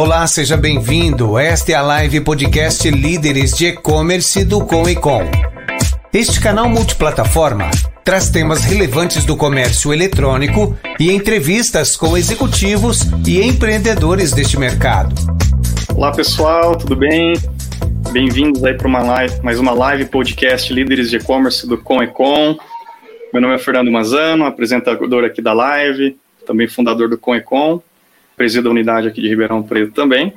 Olá, seja bem-vindo. Esta é a live podcast Líderes de E-Commerce do Com e Com. Este canal multiplataforma traz temas relevantes do comércio eletrônico e entrevistas com executivos e empreendedores deste mercado. Olá, pessoal, tudo bem? Bem-vindos aí para uma live, mais uma live podcast Líderes de E-Commerce do Com e Com. Meu nome é Fernando Mazano, apresentador aqui da live, também fundador do Com e Com presido a unidade aqui de Ribeirão Preto também.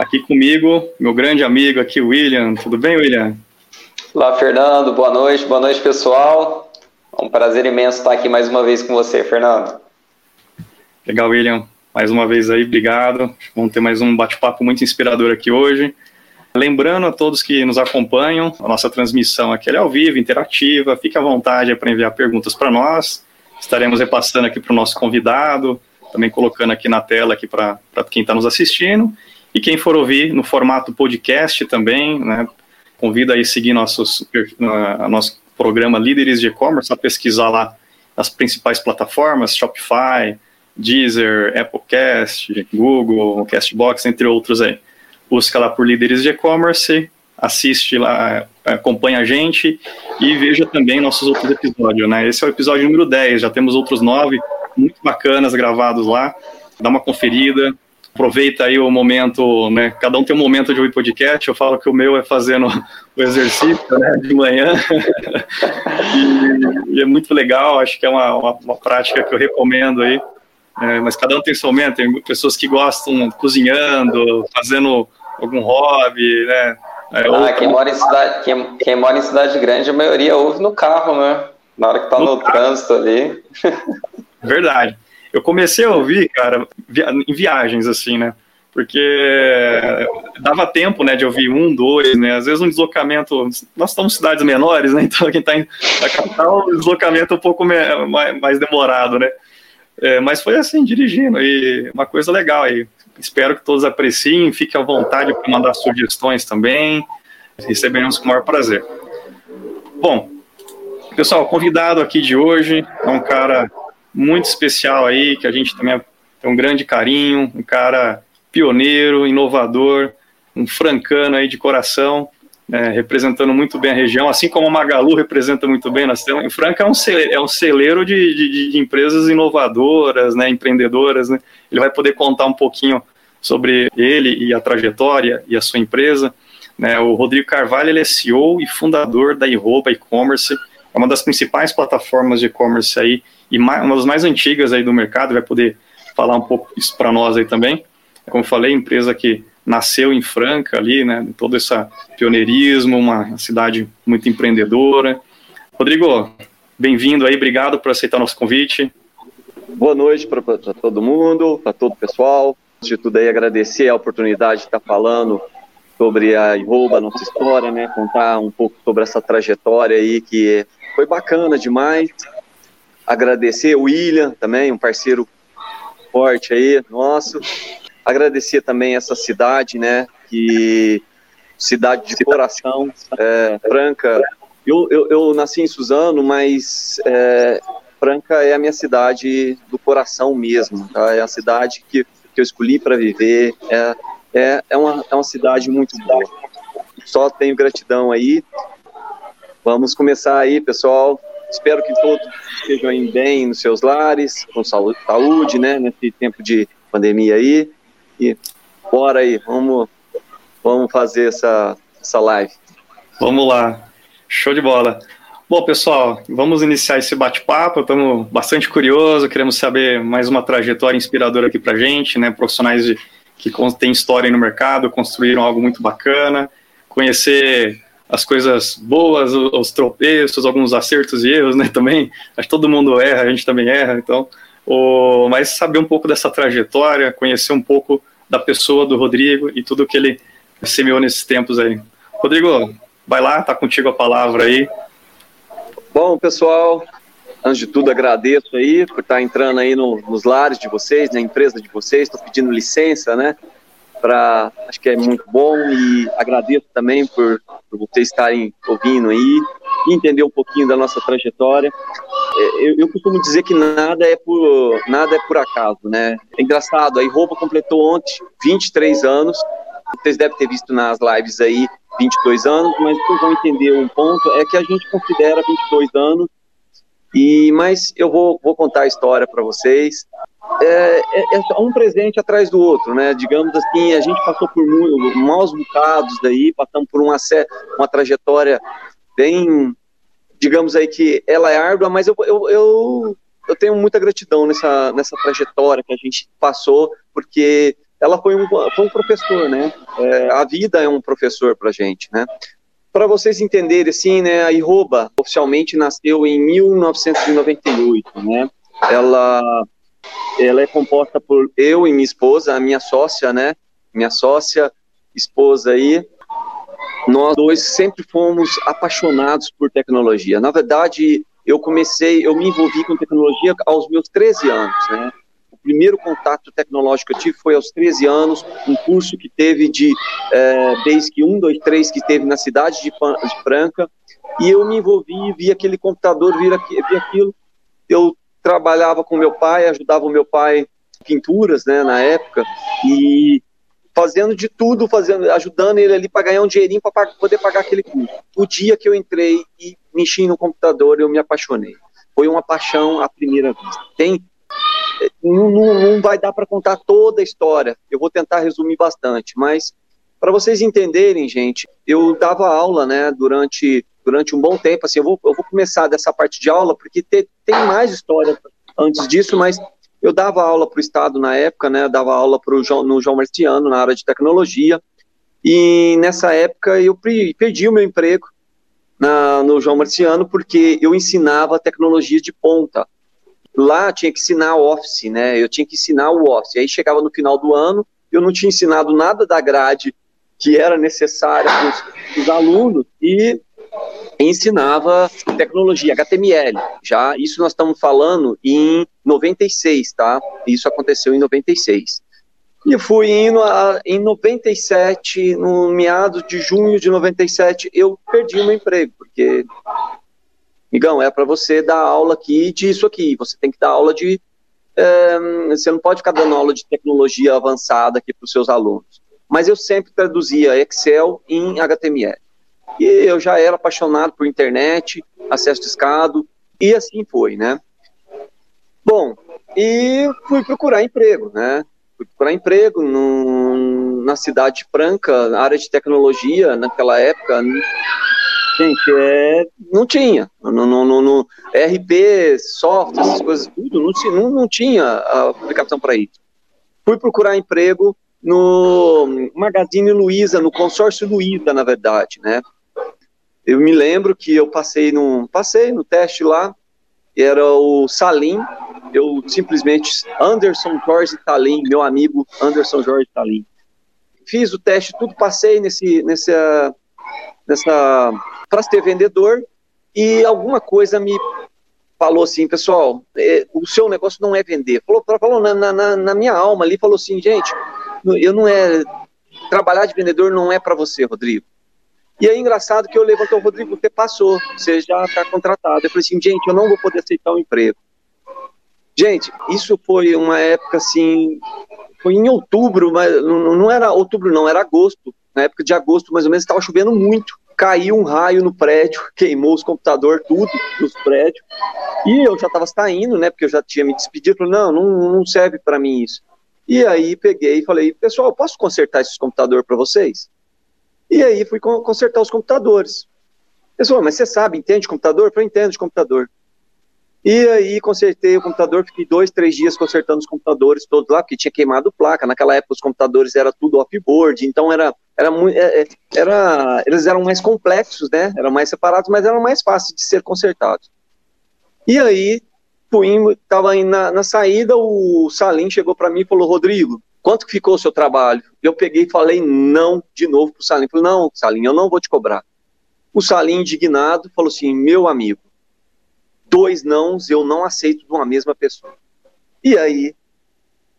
Aqui comigo, meu grande amigo aqui, William. Tudo bem, William? Olá, Fernando. Boa noite. Boa noite, pessoal. É um prazer imenso estar aqui mais uma vez com você, Fernando. Legal, William. Mais uma vez aí, obrigado. Vamos ter mais um bate-papo muito inspirador aqui hoje. Lembrando a todos que nos acompanham, a nossa transmissão aqui é ao vivo, interativa. Fique à vontade para enviar perguntas para nós. Estaremos repassando aqui para o nosso convidado, também colocando aqui na tela aqui para quem está nos assistindo. E quem for ouvir no formato podcast também, né, convida aí a seguir nossos, uh, nosso programa Líderes de E-Commerce, a pesquisar lá as principais plataformas, Shopify, Deezer, Applecast, Google, Castbox, entre outros aí. Busca lá por Líderes de E-Commerce, assiste lá, acompanha a gente e veja também nossos outros episódios, né? Esse é o episódio número 10, já temos outros nove muito bacanas gravados lá. Dá uma conferida, aproveita aí o momento, né? Cada um tem um momento de ouvir podcast. Eu falo que o meu é fazendo o exercício, né? De manhã. e, e, é muito legal. Acho que é uma, uma, uma prática que eu recomendo aí. É, mas cada um tem seu momento. Tem pessoas que gostam cozinhando, fazendo algum hobby, né? É, ah, quem, mora em cidade, quem, quem mora em cidade grande, a maioria ouve no carro, né? Na hora que tá no, no trânsito ali. Verdade. Eu comecei a ouvir, cara, em viagens, assim, né? Porque dava tempo, né, de ouvir um, dois, né? Às vezes um deslocamento. Nós estamos em cidades menores, né? Então quem está na capital, o deslocamento é um pouco mais demorado, né? É, mas foi assim, dirigindo, e uma coisa legal aí. Espero que todos apreciem, fiquem à vontade para mandar sugestões também. Receberemos com o maior prazer. Bom, pessoal, convidado aqui de hoje é um cara muito especial aí, que a gente também tem um grande carinho, um cara pioneiro, inovador, um francano aí de coração, é, representando muito bem a região, assim como a Magalu representa muito bem. Nós temos, Franca é um celeiro, é um celeiro de, de, de, empresas inovadoras, né, empreendedoras. Né? Ele vai poder contar um pouquinho sobre ele e a trajetória e a sua empresa. Né? O Rodrigo Carvalho ele é CEO e fundador da Iroba E-Commerce, é uma das principais plataformas de e-commerce aí e uma das mais antigas aí do mercado, vai poder falar um pouco isso para nós aí também. Como falei, empresa que nasceu em Franca ali, né, todo esse pioneirismo, uma cidade muito empreendedora. Rodrigo, bem-vindo aí, obrigado por aceitar nosso convite. Boa noite para todo mundo, para todo o pessoal. Antes de tudo aí, agradecer a oportunidade de estar falando sobre a Iroba, nossa história, né, contar um pouco sobre essa trajetória aí que foi bacana demais agradecer o William também, um parceiro forte aí, nosso. Agradecer também essa cidade, né, que cidade de coração, é, Franca. Eu, eu, eu, nasci em Suzano, mas é, Franca é a minha cidade do coração mesmo, tá? É a cidade que, que eu escolhi para viver, é, é, é, uma, é uma cidade muito boa. Só tenho gratidão aí. Vamos começar aí, pessoal. Espero que todos estejam bem nos seus lares, com saúde, né, nesse tempo de pandemia aí. E bora aí, vamos, vamos fazer essa, essa live. Vamos lá, show de bola. Bom, pessoal, vamos iniciar esse bate-papo. Estamos bastante curiosos, queremos saber mais uma trajetória inspiradora aqui para gente, né? Profissionais de, que têm história no mercado, construíram algo muito bacana, conhecer as coisas boas, os tropeços, alguns acertos e erros, né, também. Acho que todo mundo erra, a gente também erra, então. O, mas saber um pouco dessa trajetória, conhecer um pouco da pessoa do Rodrigo e tudo que ele semeou nesses tempos aí. Rodrigo, vai lá, tá contigo a palavra aí. Bom, pessoal, antes de tudo agradeço aí por estar entrando aí no, nos lares de vocês, na empresa de vocês, estou pedindo licença, né, para acho que é muito bom e agradeço também por, por vocês estarem ouvindo aí e entender um pouquinho da nossa trajetória. é, eu, eu, costumo dizer que nada é por nada é por acaso, né? É engraçado, a Iroba completou ontem 23 anos. Vocês devem ter visto nas lives aí 22 anos, mas vocês vão entender um ponto é que a gente considera 22 anos e mas eu vou, vou contar a história para vocês. É, é, é, um presente atrás do outro, né? Digamos assim, a gente passou por maus bocados daí, passamos por uma, uma trajetória bem digamos aí que ela é árdua, mas eu, eu, eu, eu tenho muita gratidão nessa, nessa trajetória que a gente passou, porque ela foi um, foi um professor, né? É, a vida é um professor para gente, né? Para vocês entenderem, assim, né, a Iroba oficialmente nasceu em 1998, né? Ela, ela é composta por eu e minha esposa, a minha sócia, né? Minha sócia, esposa aí, nós dois sempre fomos apaixonados por tecnologia. Na verdade, eu comecei, eu me envolvi com tecnologia aos meus 13 anos, né? O primeiro contato tecnológico que eu tive foi aos 13 anos, um curso que teve de é, Basic 1, 2, 3, que teve na cidade de, Franca, e eu me envolvi, vi aquele computador, vi aquilo, eu trabalhava com meu pai, ajudava o meu pai pinturas, né, na época, e fazendo de tudo, fazendo, ajudando ele ali para ganhar um dinheirinho para poder pagar aquele curso. O dia que eu entrei e mexi no computador, eu me apaixonei. Foi uma paixão à primeira vista. Tem não, não, não vai dar para contar toda a história. Eu vou tentar resumir bastante, mas para vocês entenderem, gente, eu dava aula, né, durante durante um bom tempo. Assim, eu vou, eu vou começar dessa parte de aula porque te, tem mais história antes disso, mas eu dava aula para o Estado na época, né? Dava aula pro João, no João Marciano, na área de tecnologia. E nessa época eu perdi o meu emprego na, no João Marciano porque eu ensinava tecnologia de ponta. Lá tinha que ensinar Office, né? Eu tinha que ensinar o Office. Aí chegava no final do ano, eu não tinha ensinado nada da grade que era necessária para os alunos e ensinava tecnologia HTML. Já isso nós estamos falando em 96, tá? Isso aconteceu em 96. E fui indo a, em 97, no meados de junho de 97, eu perdi meu emprego, porque, migão, é para você dar aula aqui disso aqui, você tem que dar aula de. É, você não pode ficar dando aula de tecnologia avançada aqui para os seus alunos. Mas eu sempre traduzia Excel em HTML. E eu já era apaixonado por internet, acesso de escado, e assim foi, né? Bom, e fui procurar emprego, né? Fui procurar emprego no, na cidade de Franca, na área de tecnologia, naquela época, gente, é, não tinha. No, no, no, no RP, software, essas coisas, tudo, não, não, tinha aplicação para isso. Fui procurar emprego no Magazine Luiza, no consórcio Luiza, na verdade, né? Eu me lembro que eu passei no, passei no teste lá, era o Salim, eu simplesmente, Anderson Jorge Salim, meu amigo Anderson Jorge Salim. Fiz o teste, tudo passei nesse, nessa, nessa, para ser vendedor, e alguma coisa me falou assim, pessoal, é, o seu negócio não é vender. Falou, falou na, na, na minha alma ali, falou assim, gente, eu não é, trabalhar de vendedor não é para você, Rodrigo. E é engraçado que eu levantei o Rodrigo, você passou, você já está contratado. Eu falei assim, gente, eu não vou poder aceitar o um emprego. Gente, isso foi uma época assim, foi em outubro, mas não, era outubro não, era agosto. Na época de agosto, mais ou menos, estava chovendo muito. Caiu um raio no prédio, queimou os computadores, tudo nos prédios. E eu já estava saindo, né? Porque eu já tinha me despedido. Falei, não, não, não serve para mim isso. E aí peguei e falei, pessoal, posso consertar esses computadores para vocês? E aí fui consertar os computadores. Pessoal, mas você sabe, entende de computador? Eu falei, entendo de computador. E aí consertei o computador, fiquei dois, três dias consertando os computadores todos lá, porque tinha queimado placa. Naquela época os computadores era tudo off-board, então era, era, é, é, era, eles eram mais complexos, né? Eram mais separados, mas eram mais fáceis de ser consertados. E aí, fui, tava na, na saída, o Salim chegou para mim e falou, Rodrigo, quanto ficou o seu trabalho? Eu peguei e falei não de novo para o Salim. Falei, não, Salim, eu não vou te cobrar. O Salim, indignado, falou assim, meu amigo, dois nãos eu não aceito de uma mesma pessoa. E aí,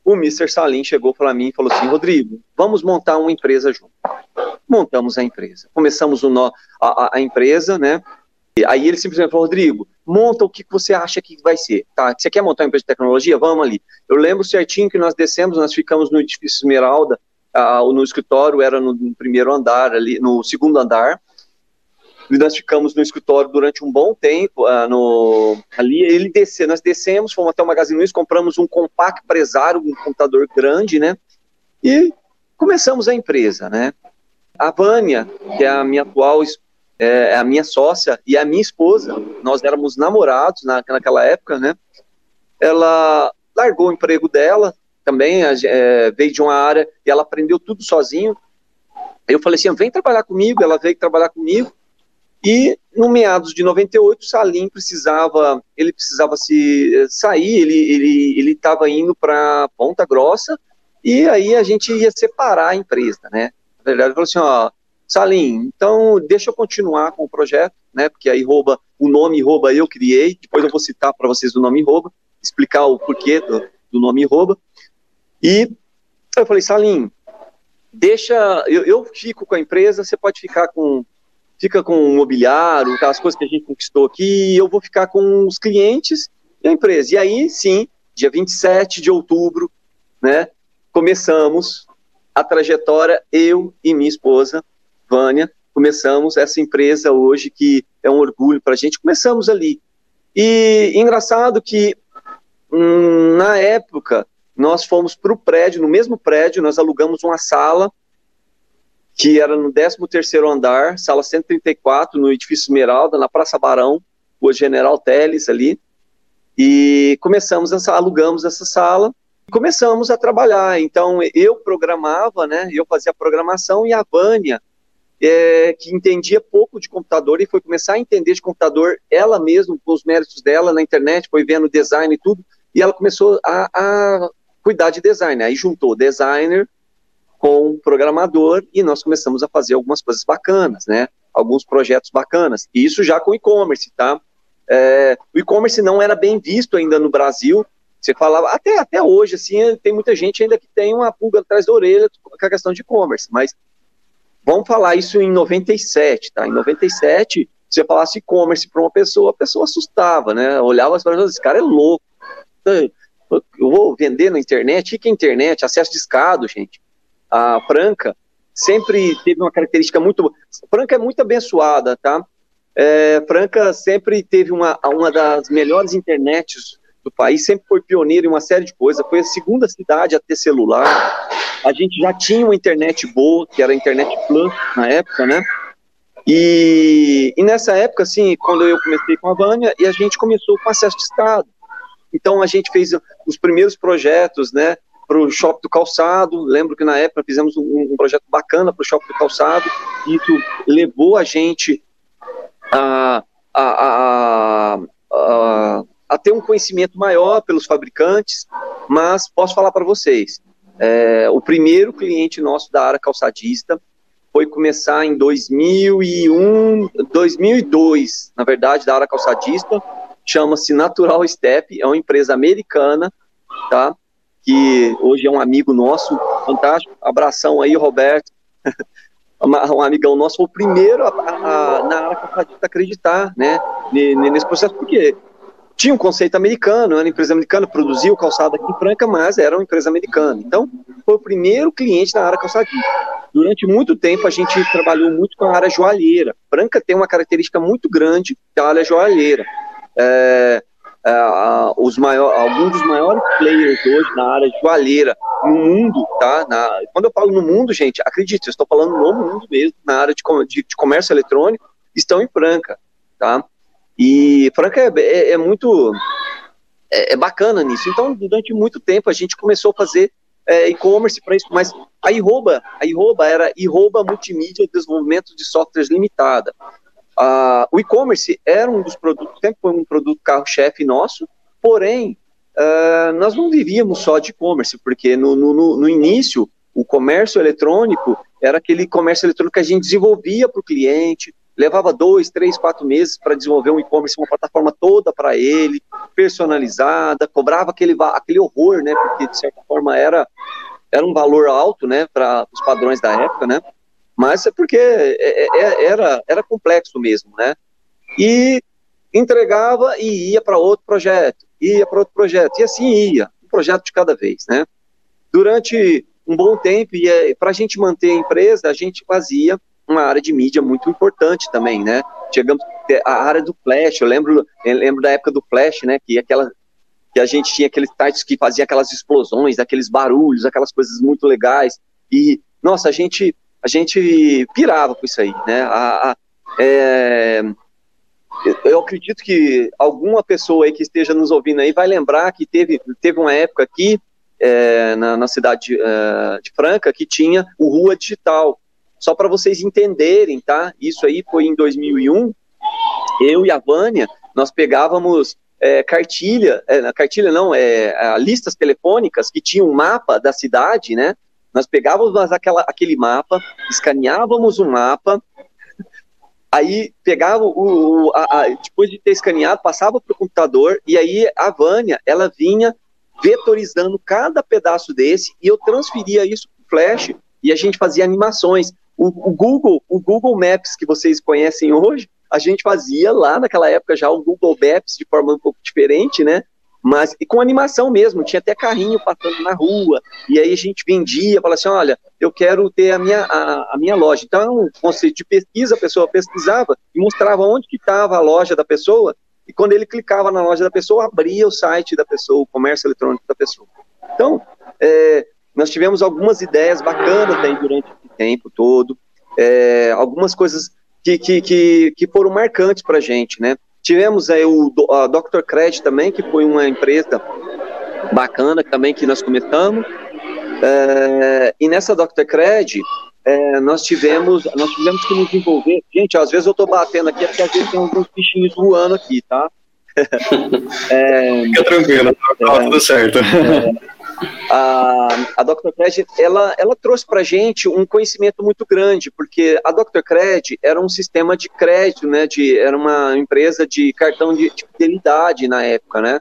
o Mr. Salim chegou para mim e falou assim, Rodrigo, vamos montar uma empresa junto. Montamos a empresa. Começamos o no, a, a, empresa, né? E aí ele simplesmente falou, Rodrigo, monta o que você acha que vai ser. Tá, você quer montar uma empresa de tecnologia? Vamos ali. Eu lembro certinho que nós descemos, nós ficamos no edifício Esmeralda, uh, no escritório era no, no, primeiro andar, ali, no segundo andar, e nós ficamos no escritório durante um bom tempo, uh, no, ali ele desceu, nós descemos, fomos até o Magazine Luiza, compramos um compact empresário, um computador grande, né, e começamos a empresa, né. A Vânia, que é a minha atual é, é a minha sócia e a minha esposa, nós éramos namorados na, naquela época, né? Ela largou o emprego dela, também é, veio de uma área e ela aprendeu tudo sozinho. Eu falei assim, vem trabalhar comigo, ela veio trabalhar comigo. E no meados de 98, o Salim precisava, ele precisava se eh, sair, ele ele ele estava indo para Ponta Grossa e aí a gente ia separar a empresa, né? Na verdade, falou assim, ó, Salim, então deixa eu continuar com o projeto, né? Porque aí rouba o nome rouba eu criei. Depois eu vou citar para vocês o nome rouba, explicar o porquê do, do nome rouba. E eu falei, Salim, deixa, eu, eu, fico com a empresa, você pode ficar com, fica com o mobiliário, aquelas coisas que a gente conquistou aqui, eu vou ficar com os clientes e a empresa. E aí, sim, dia 27 de outubro, né? Começamos a trajetória eu e minha esposa Vânia, começamos essa empresa hoje que é um orgulho para a gente, começamos ali. E engraçado que hum, na época nós fomos para o prédio, no mesmo prédio, nós alugamos uma sala que era no 13º andar, sala 134, no edifício Esmeralda, na Praça Barão, o General Teles ali, e começamos, essa, alugamos essa sala, e começamos a trabalhar, então eu programava, né, eu fazia a programação, e a Vânia é, que entendia pouco de computador e foi começar a entender de computador ela mesma, com os méritos dela na internet, foi vendo design e tudo, e ela começou a, a cuidar de design. Aí juntou designer com programador e nós começamos a fazer algumas coisas bacanas, né? Alguns projetos bacanas. E isso já com e-commerce, tá? É, o e-commerce não era bem visto ainda no Brasil. Você falava, até, até hoje, assim, tem muita gente ainda que tem uma pulga atrás da orelha com a questão de e-commerce, mas Vamos falar isso em 97, tá? Em 97, se eu falasse e-commerce para uma pessoa, a pessoa assustava, né? Olhava as pessoas, esse cara é louco. Eu vou vender na internet, o que é internet? Acesso de escado, gente. A Franca sempre teve uma característica muito. Franca é muito abençoada, tá? É, Franca sempre teve uma, uma das melhores internets do país, sempre foi pioneiro em uma série de coisas, foi a segunda cidade a ter celular. A gente já tinha uma internet boa, que era a internet Plus na época, né? E, e nessa época, assim, quando eu comecei com a Vânia, e a gente começou com acesso de Estado. Então a gente fez os primeiros projetos, né? Para o Shopping do Calçado. Lembro que na época fizemos um, um projeto bacana para o Shopping do Calçado. E isso levou a gente a, a, a, a a ter um conhecimento maior pelos fabricantes, mas posso falar para vocês, é, o primeiro cliente nosso da área calçadista foi começar em 2001, 2002, na verdade, da área calçadista, chama-se Natural Step, é uma empresa americana, tá? Que hoje é um amigo nosso, fantástico. Abração aí, Roberto. um amigão nosso, foi o primeiro a, a, a, na área calçadista acreditar, né? Nesse processo, porque tinha um conceito americano, era uma empresa americana, produzia o calçado aqui em Franca, mas era uma empresa americana. Então, foi o primeiro cliente na área calçadista. Durante muito tempo, a gente trabalhou muito com a área joalheira. Franca tem uma característica muito grande da área joalheira. É, é, os maior, alguns dos maiores players hoje na área joalheira no mundo, tá? Na, quando eu falo no mundo, gente, acredite, eu estou falando no mundo mesmo, na área de, de, de comércio eletrônico, estão em Franca, tá? E Franca é, é, é muito é, é, bacana nisso. Então, durante muito tempo a gente começou a fazer é, e-commerce para isso, mas a Iroba, a Iroba era Iroba Multimídia Desenvolvimento de Softwares Limitada. Ah, o e-commerce era um dos produtos, sempre foi um produto carro-chefe nosso, porém, ah, nós não vivíamos só de e-commerce, porque no, no, no início o comércio eletrônico era aquele comércio eletrônico que a gente desenvolvia para o cliente, levava dois, três, quatro meses para desenvolver um e-commerce, uma plataforma toda para ele, personalizada, cobrava aquele, aquele horror, né? Porque de certa forma era, era um valor alto, né? Para os padrões da época, né? Mas é porque é, é, é, era, era complexo mesmo, né? E entregava e ia para outro projeto, ia para outro projeto, e assim ia, um projeto de cada vez, né? Durante um bom tempo, e para a gente manter a empresa, a gente fazia uma área de mídia muito importante também, né? Chegamos a área do Flash, eu lembro, eu lembro da época do Flash, né? Que aquela que a gente tinha aqueles sites que fazia aquelas explosões, aqueles barulhos, aquelas coisas muito legais. E nossa, a gente a gente pirava com isso aí, né? A, a, é, eu acredito que alguma pessoa aí que esteja nos ouvindo aí vai lembrar que teve, teve uma época aqui é, na, na, cidade é, de Franca que tinha o Rua Digital. Só para vocês entenderem, tá? Isso aí foi em 2001. Eu e a Vânia, nós pegávamos é, cartilha, é, cartilha não, é, listas telefônicas que tinham um mapa da cidade, né? Nós pegávamos aquela, aquele mapa, escaneávamos o mapa, aí pegava o, o a, a, depois de ter escaneado, passava para o computador e aí a Vânia, ela vinha vetorizando cada pedaço desse e eu transferia isso para o Flash e a gente fazia animações. O, o, Google, o Google Maps que vocês conhecem hoje, a gente fazia lá naquela época já o Google Maps de forma um pouco diferente, né? mas e com animação mesmo, tinha até carrinho passando na rua, e aí a gente vendia, falava assim, olha, eu quero ter a minha, a, a minha loja. Então, é um conceito de pesquisa, a pessoa pesquisava e mostrava onde que estava a loja da pessoa, e quando ele clicava na loja da pessoa, abria o site da pessoa, o comércio eletrônico da pessoa. Então, é, nós tivemos algumas ideias bacanas aí durante tempo todo, é, algumas coisas que, que, que, que foram marcantes para a gente, né? Tivemos aí o a Dr. Credit também, que foi uma empresa bacana também que nós começamos. É, e nessa Dr. Credit, é, nós tivemos nós tivemos que nos envolver. Gente, às vezes eu estou batendo aqui, porque às vezes tem alguns bichinhos voando aqui, tá? É, Fica tranquilo, tá tudo certo. É, a, a Dr. Cred, ela, ela trouxe para gente um conhecimento muito grande, porque a Dr. Cred era um sistema de crédito, né, de, era uma empresa de cartão de, de fidelidade na época, né,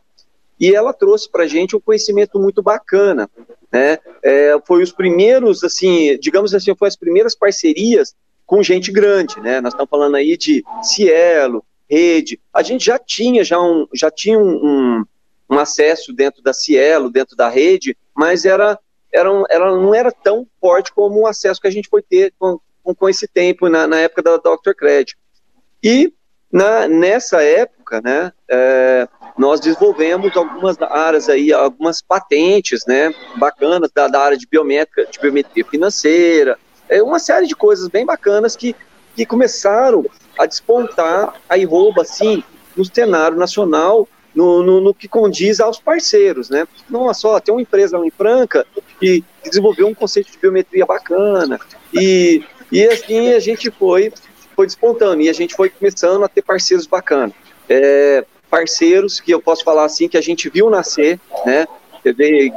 e ela trouxe para gente um conhecimento muito bacana, né, é, foi os primeiros, assim, digamos assim, foi as primeiras parcerias com gente grande, né, nós estamos falando aí de Cielo, Rede, a gente já tinha já um, já tinha um, um um acesso dentro da Cielo, dentro da rede, mas era, era, era, não era tão forte como o acesso que a gente foi ter com, com esse tempo, na, na época da Dr. Cred. E na, nessa época, né, é, nós desenvolvemos algumas áreas aí, algumas patentes, né, bacanas da, da área de biométrica, de biometria financeira, é uma série de coisas bem bacanas que, que começaram a despontar a Iroba, assim, no cenário nacional no, no, no, que condiz aos parceiros, né? Não é só, tem uma empresa lá em Franca que desenvolveu um conceito de biometria bacana e, e assim a gente foi, foi despontando e a gente foi começando a ter parceiros bacanas. É, parceiros que eu posso falar assim que a gente viu nascer, né? Você vê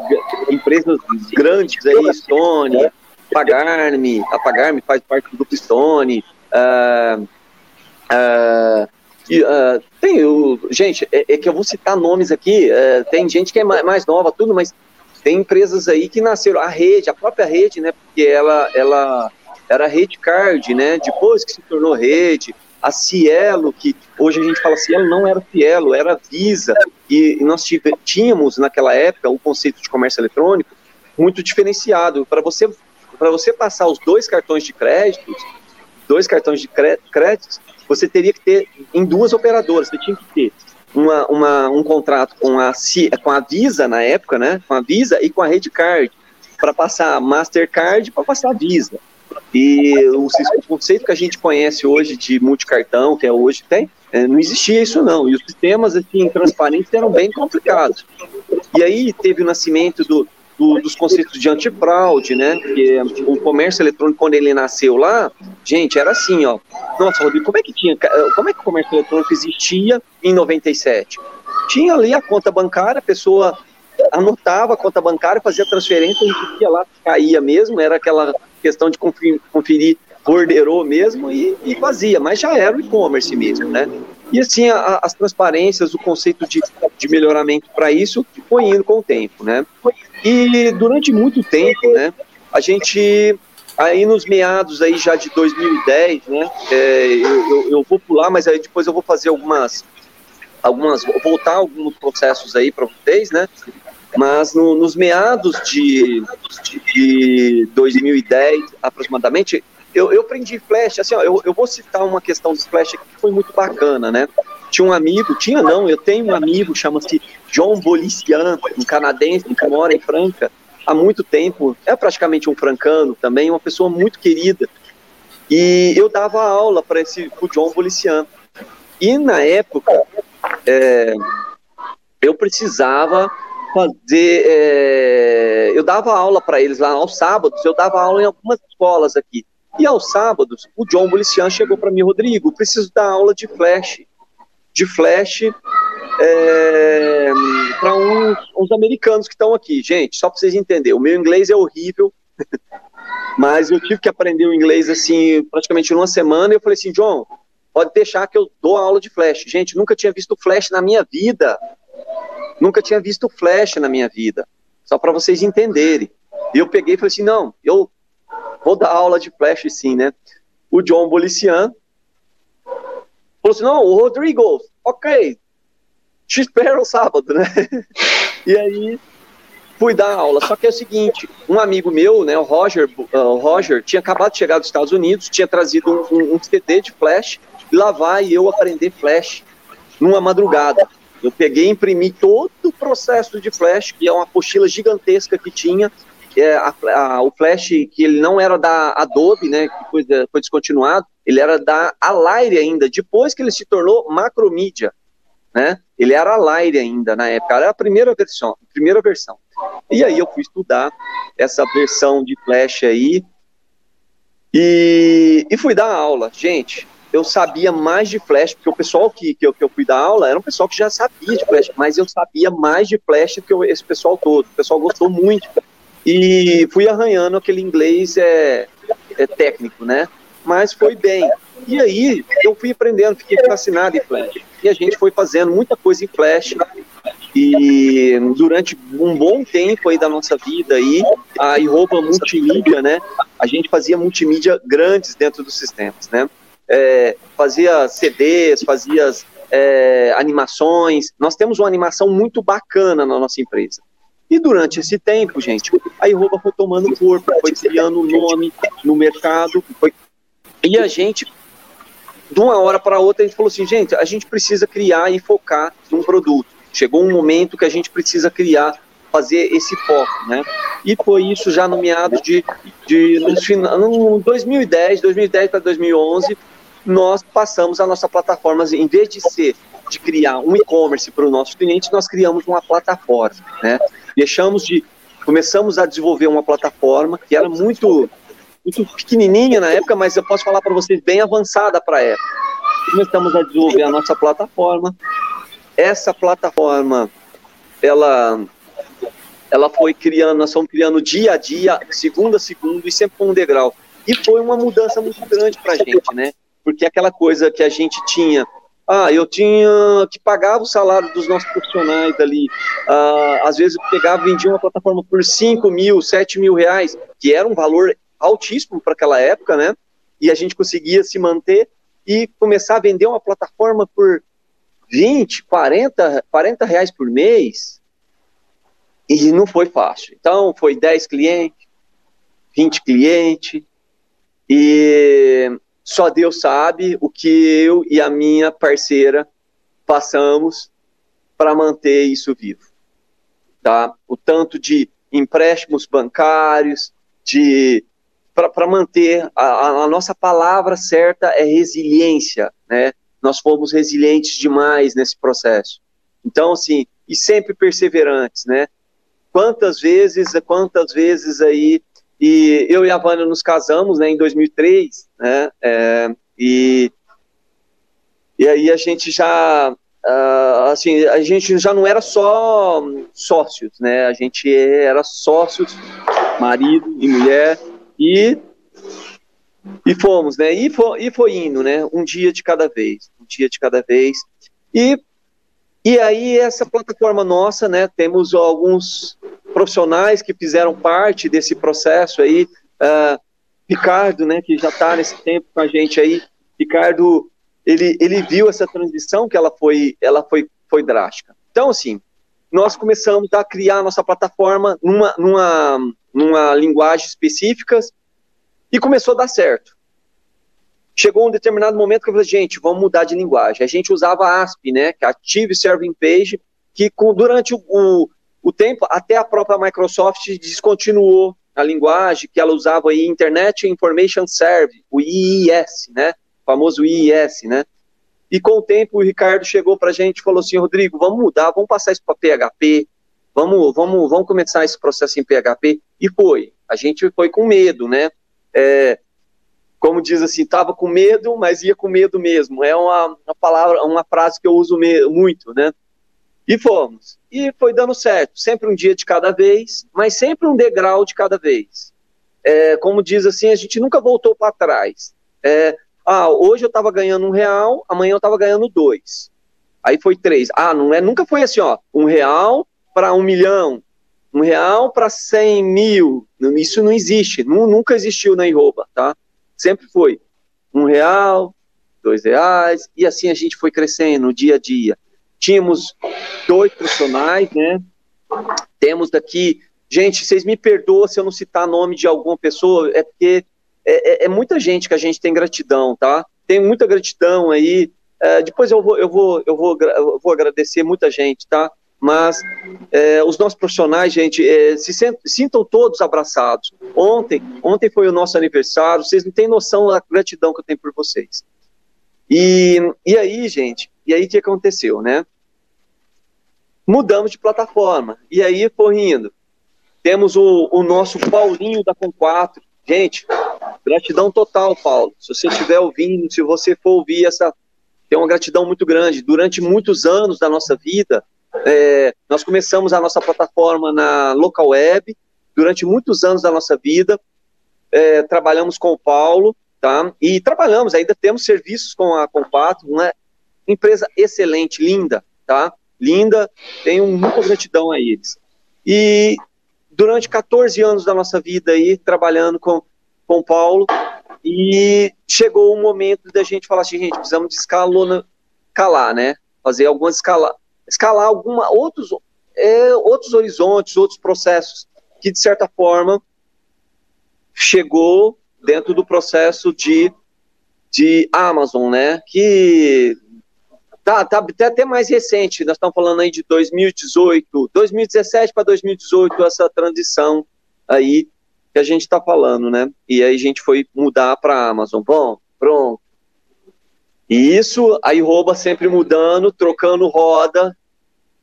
empresas grandes aí, Stone, Pagarme, a Pagarme faz parte do grupo Stone, uh, uh, e, uh, tem o. Gente, é, é, que eu vou citar nomes aqui. Uh, tem gente que é mais, mais, nova, tudo, mas tem empresas aí que nasceram. A rede, a própria rede, né? Porque ela, ela era rede card, né? Depois que se tornou rede. A Cielo, que hoje a gente fala Cielo, não era Cielo, era Visa. E, nós tive, tínhamos naquela época o conceito de comércio eletrônico muito diferenciado. Para você, você passar os dois cartões de crédito, dois cartões de crédito, você teria que ter em duas operadoras, você tinha que ter uma, uma, um contrato com a, com a Visa na época, né? Com a Visa e com a Redcard, para passar Mastercard para passar Visa. E o, o, conceito que a gente conhece hoje de multicartão, que é hoje tem, é, não existia isso não. E os sistemas assim, transparentes eram bem complicados. E aí teve o nascimento do, do, dos conceitos de antifraude, né? Porque o comércio eletrônico, quando ele nasceu lá, gente, era assim, ó. Nossa, Rodrigo, como é que tinha, como é que o comércio eletrônico existia em 97? Tinha ali a conta bancária, a pessoa anotava a conta bancária, fazia transferência, a gente ia lá, caía mesmo, era aquela questão de conferir, conferir borderou mesmo e, e, fazia, mas já era o e-commerce mesmo, né? E assim, a, as transparências, o conceito de, de melhoramento para isso foi indo com o tempo, né? E durante muito tempo, né, a gente, aí nos meados aí já de 2010, né, é, eu, eu, eu, vou pular, mas aí depois eu vou fazer algumas, algumas, voltar alguns processos aí para vocês, né? Mas no, nos meados de, de 2010, aproximadamente, eu, eu aprendi Flash, assim, ó, eu, eu vou citar uma questão do Flash que foi muito bacana, né? Tinha um amigo, tinha não, eu tenho um amigo, chama-se John Bolician, um canadense que mora em Franca há muito tempo, é praticamente um francano também, uma pessoa muito querida. E eu dava aula para esse pro John Bolician. E na época, é, eu precisava fazer. É, eu dava aula para eles lá aos sábados, eu dava aula em algumas escolas aqui. E aos sábados, o John Bolician chegou para mim, Rodrigo, preciso dar aula de flash. De flash é, para uns, uns, americanos que estão aqui. Gente, só para vocês entenderem, o meu inglês é horrível, mas eu tive que aprender o inglês assim, praticamente numa semana. E eu falei assim, John, pode deixar que eu dou aula de flash. Gente, nunca tinha visto flash na minha vida. Nunca tinha visto flash na minha vida. Só para vocês entenderem. E eu peguei e falei assim: não, eu vou dar aula de flash sim, né? O John Bolician falou assim: não, o Rodrigo, ok, te espero sábado, né? e aí fui dar aula. Só que é o seguinte: um amigo meu, né, o Roger, uh, o Roger tinha acabado de chegar dos Estados Unidos, tinha trazido um, um, um CD de flash, e lá vai eu aprender flash numa madrugada. Eu peguei e imprimi todo o processo de Flash, que é uma apostila gigantesca que tinha, é a, a, o Flash que ele não era da Adobe, né, que foi, foi descontinuado, ele era da Alaire ainda, depois que ele se tornou Macromedia, né? Ele era Alaire ainda na época, era a primeira versão, primeira versão. E aí eu fui estudar essa versão de Flash aí e, e fui dar aula. Gente, eu sabia mais de Flash, porque o pessoal que, que, eu, que eu fui dar aula era um pessoal que já sabia de Flash, mas eu sabia mais de Flash que eu, esse pessoal todo. O pessoal gostou muito. E fui arranhando aquele inglês é, é técnico, né? Mas foi bem. E aí eu fui aprendendo, fiquei fascinado em Flash. E a gente foi fazendo muita coisa em Flash. E durante um bom tempo aí da nossa vida aí, a Iroba Multimídia, né? A gente fazia multimídia grandes dentro dos sistemas, né? é, fazia CDs, fazia é, animações. Nós temos uma animação muito bacana na nossa empresa. E durante esse tempo, gente, a Iroba foi tomando corpo, foi criando nome no mercado. Foi... E a gente, de uma hora para outra, a gente falou assim, gente, a gente precisa criar e focar num produto. Chegou um momento que a gente precisa criar, fazer esse foco, né? E foi isso já no meado de, de no, final, no 2010, 2010 para 2011, nós passamos a nossa plataforma, em vez de ser de criar um e-commerce para o nosso cliente, nós criamos uma plataforma, né? Deixamos de, começamos a desenvolver uma plataforma que era muito, muito pequenininha na época, mas eu posso falar para vocês bem avançada para a época. Começamos a desenvolver a nossa plataforma. Essa plataforma, ela ela foi criando, nós fomos criando dia a dia, segundo a segundo, e sempre com um degrau. E foi uma mudança muito grande para a gente, né? porque aquela coisa que a gente tinha ah, eu tinha que pagar o salário dos nossos profissionais ali. Ah, às vezes eu pegava e vendia uma plataforma por 5 mil, 7 mil reais, que era um valor altíssimo para aquela época, né? E a gente conseguia se manter e começar a vender uma plataforma por 20, 40, 40 reais por mês. E não foi fácil. Então, foi 10 clientes, 20 clientes, e só Deus sabe o que eu e a minha parceira passamos para manter isso vivo. Tá? O tanto de empréstimos bancários, de para manter a, a, nossa palavra certa é resiliência, né? Nós fomos resilientes demais nesse processo. Então, assim, e sempre perseverantes, né? Quantas vezes, quantas vezes aí e eu e a Vânia nos casamos né, em 2003, né? É, e, e aí a gente já. Uh, assim, a gente já não era só sócios, né? A gente era sócios, marido e mulher, e, e fomos, né? E foi, e foi indo, né? Um dia de cada vez, um dia de cada vez. E, e aí, essa plataforma nossa, né? Temos alguns profissionais que fizeram parte desse processo aí, uh, Ricardo, né, que já está nesse tempo com a gente aí, Ricardo, ele, ele viu essa transição que ela foi, ela foi, foi drástica. Então, assim, nós começamos a criar nossa plataforma numa, numa, numa linguagem específica e começou a dar certo. Chegou um determinado momento que eu falei, gente, vamos mudar de linguagem. A gente usava ASP, né, que é Active Serving Page, que com, durante o, o, o tempo, até a própria Microsoft descontinuou a linguagem que ela usava aí, Internet Information Service, o IIS, né, famoso IIS, né? E com o tempo o Ricardo chegou para a gente e falou assim, Rodrigo, vamos mudar, vamos passar isso para PHP, vamos, vamos, vamos começar esse processo em PHP. E foi. A gente foi com medo, né? É, como diz assim, estava com medo, mas ia com medo mesmo. É uma, uma palavra, uma frase que eu uso muito, né? E fomos. E foi dando certo. Sempre um dia de cada vez, mas sempre um degrau de cada vez. É, como diz assim, a gente nunca voltou para trás. É, ah, hoje eu estava ganhando um real, amanhã eu estava ganhando dois. Aí foi três. Ah, não é, nunca foi assim, ó, um real para um milhão, um real para cem mil. Isso não existe, nunca existiu na Iroba, tá? Sempre foi um real, dois reais, e assim a gente foi crescendo dia a dia. Tínhamos dois profissionais, né? Temos daqui, gente, vocês me perdoam se eu não citar nome de alguma pessoa, é porque é, é, é, muita gente que a gente tem gratidão, tá? Tem muita gratidão aí. É, depois eu vou, eu, vou, eu, vou, eu vou agradecer muita gente, tá? Mas é, os nossos profissionais, gente, é, se sintam todos abraçados. Ontem, ontem foi o nosso aniversário, vocês não têm noção da gratidão que eu tenho por vocês. E, e aí, gente, e aí que aconteceu, né? Mudamos de plataforma. E aí foi indo. Temos o, o nosso Paulinho da Com4. Gente, Gratidão total, Paulo. Se você estiver ouvindo, se você for ouvir essa. Tem uma gratidão muito grande. Durante muitos anos da nossa vida, é, nós começamos a nossa plataforma na local web. Durante muitos anos da nossa vida, é, trabalhamos com o Paulo, tá? E trabalhamos, ainda temos serviços com a Compato, uma empresa excelente, linda, tá? Linda, tenho muita gratidão a eles. E durante 14 anos da nossa vida aí, trabalhando com com Paulo, e chegou o momento da gente falar assim, gente, precisamos de escalona, escalar, né? Fazer algumas escalar, escalar alguma, outros, é, outros horizontes, outros processos, que de certa forma chegou dentro do processo de, de Amazon, né? Que tá, tá até mais recente, nós estamos falando aí de 2018, 2017 para 2018, essa transição aí que a gente está falando, né? E aí a gente foi mudar para Amazon. Bom, pronto. E isso aí rouba sempre mudando, trocando roda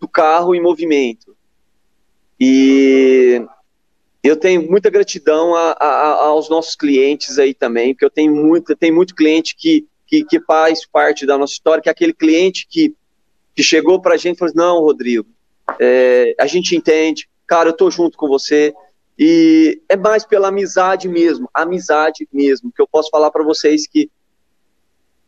do carro em movimento. E eu tenho muita gratidão a, a, aos nossos clientes aí também, porque eu tenho muito, tem muito cliente que, que, que, faz parte da nossa história, que é aquele cliente que, que chegou para a gente e falou: assim, Não, Rodrigo, é, a gente entende, cara, eu estou junto com você, e é mais pela amizade mesmo, amizade mesmo, que eu posso falar para vocês que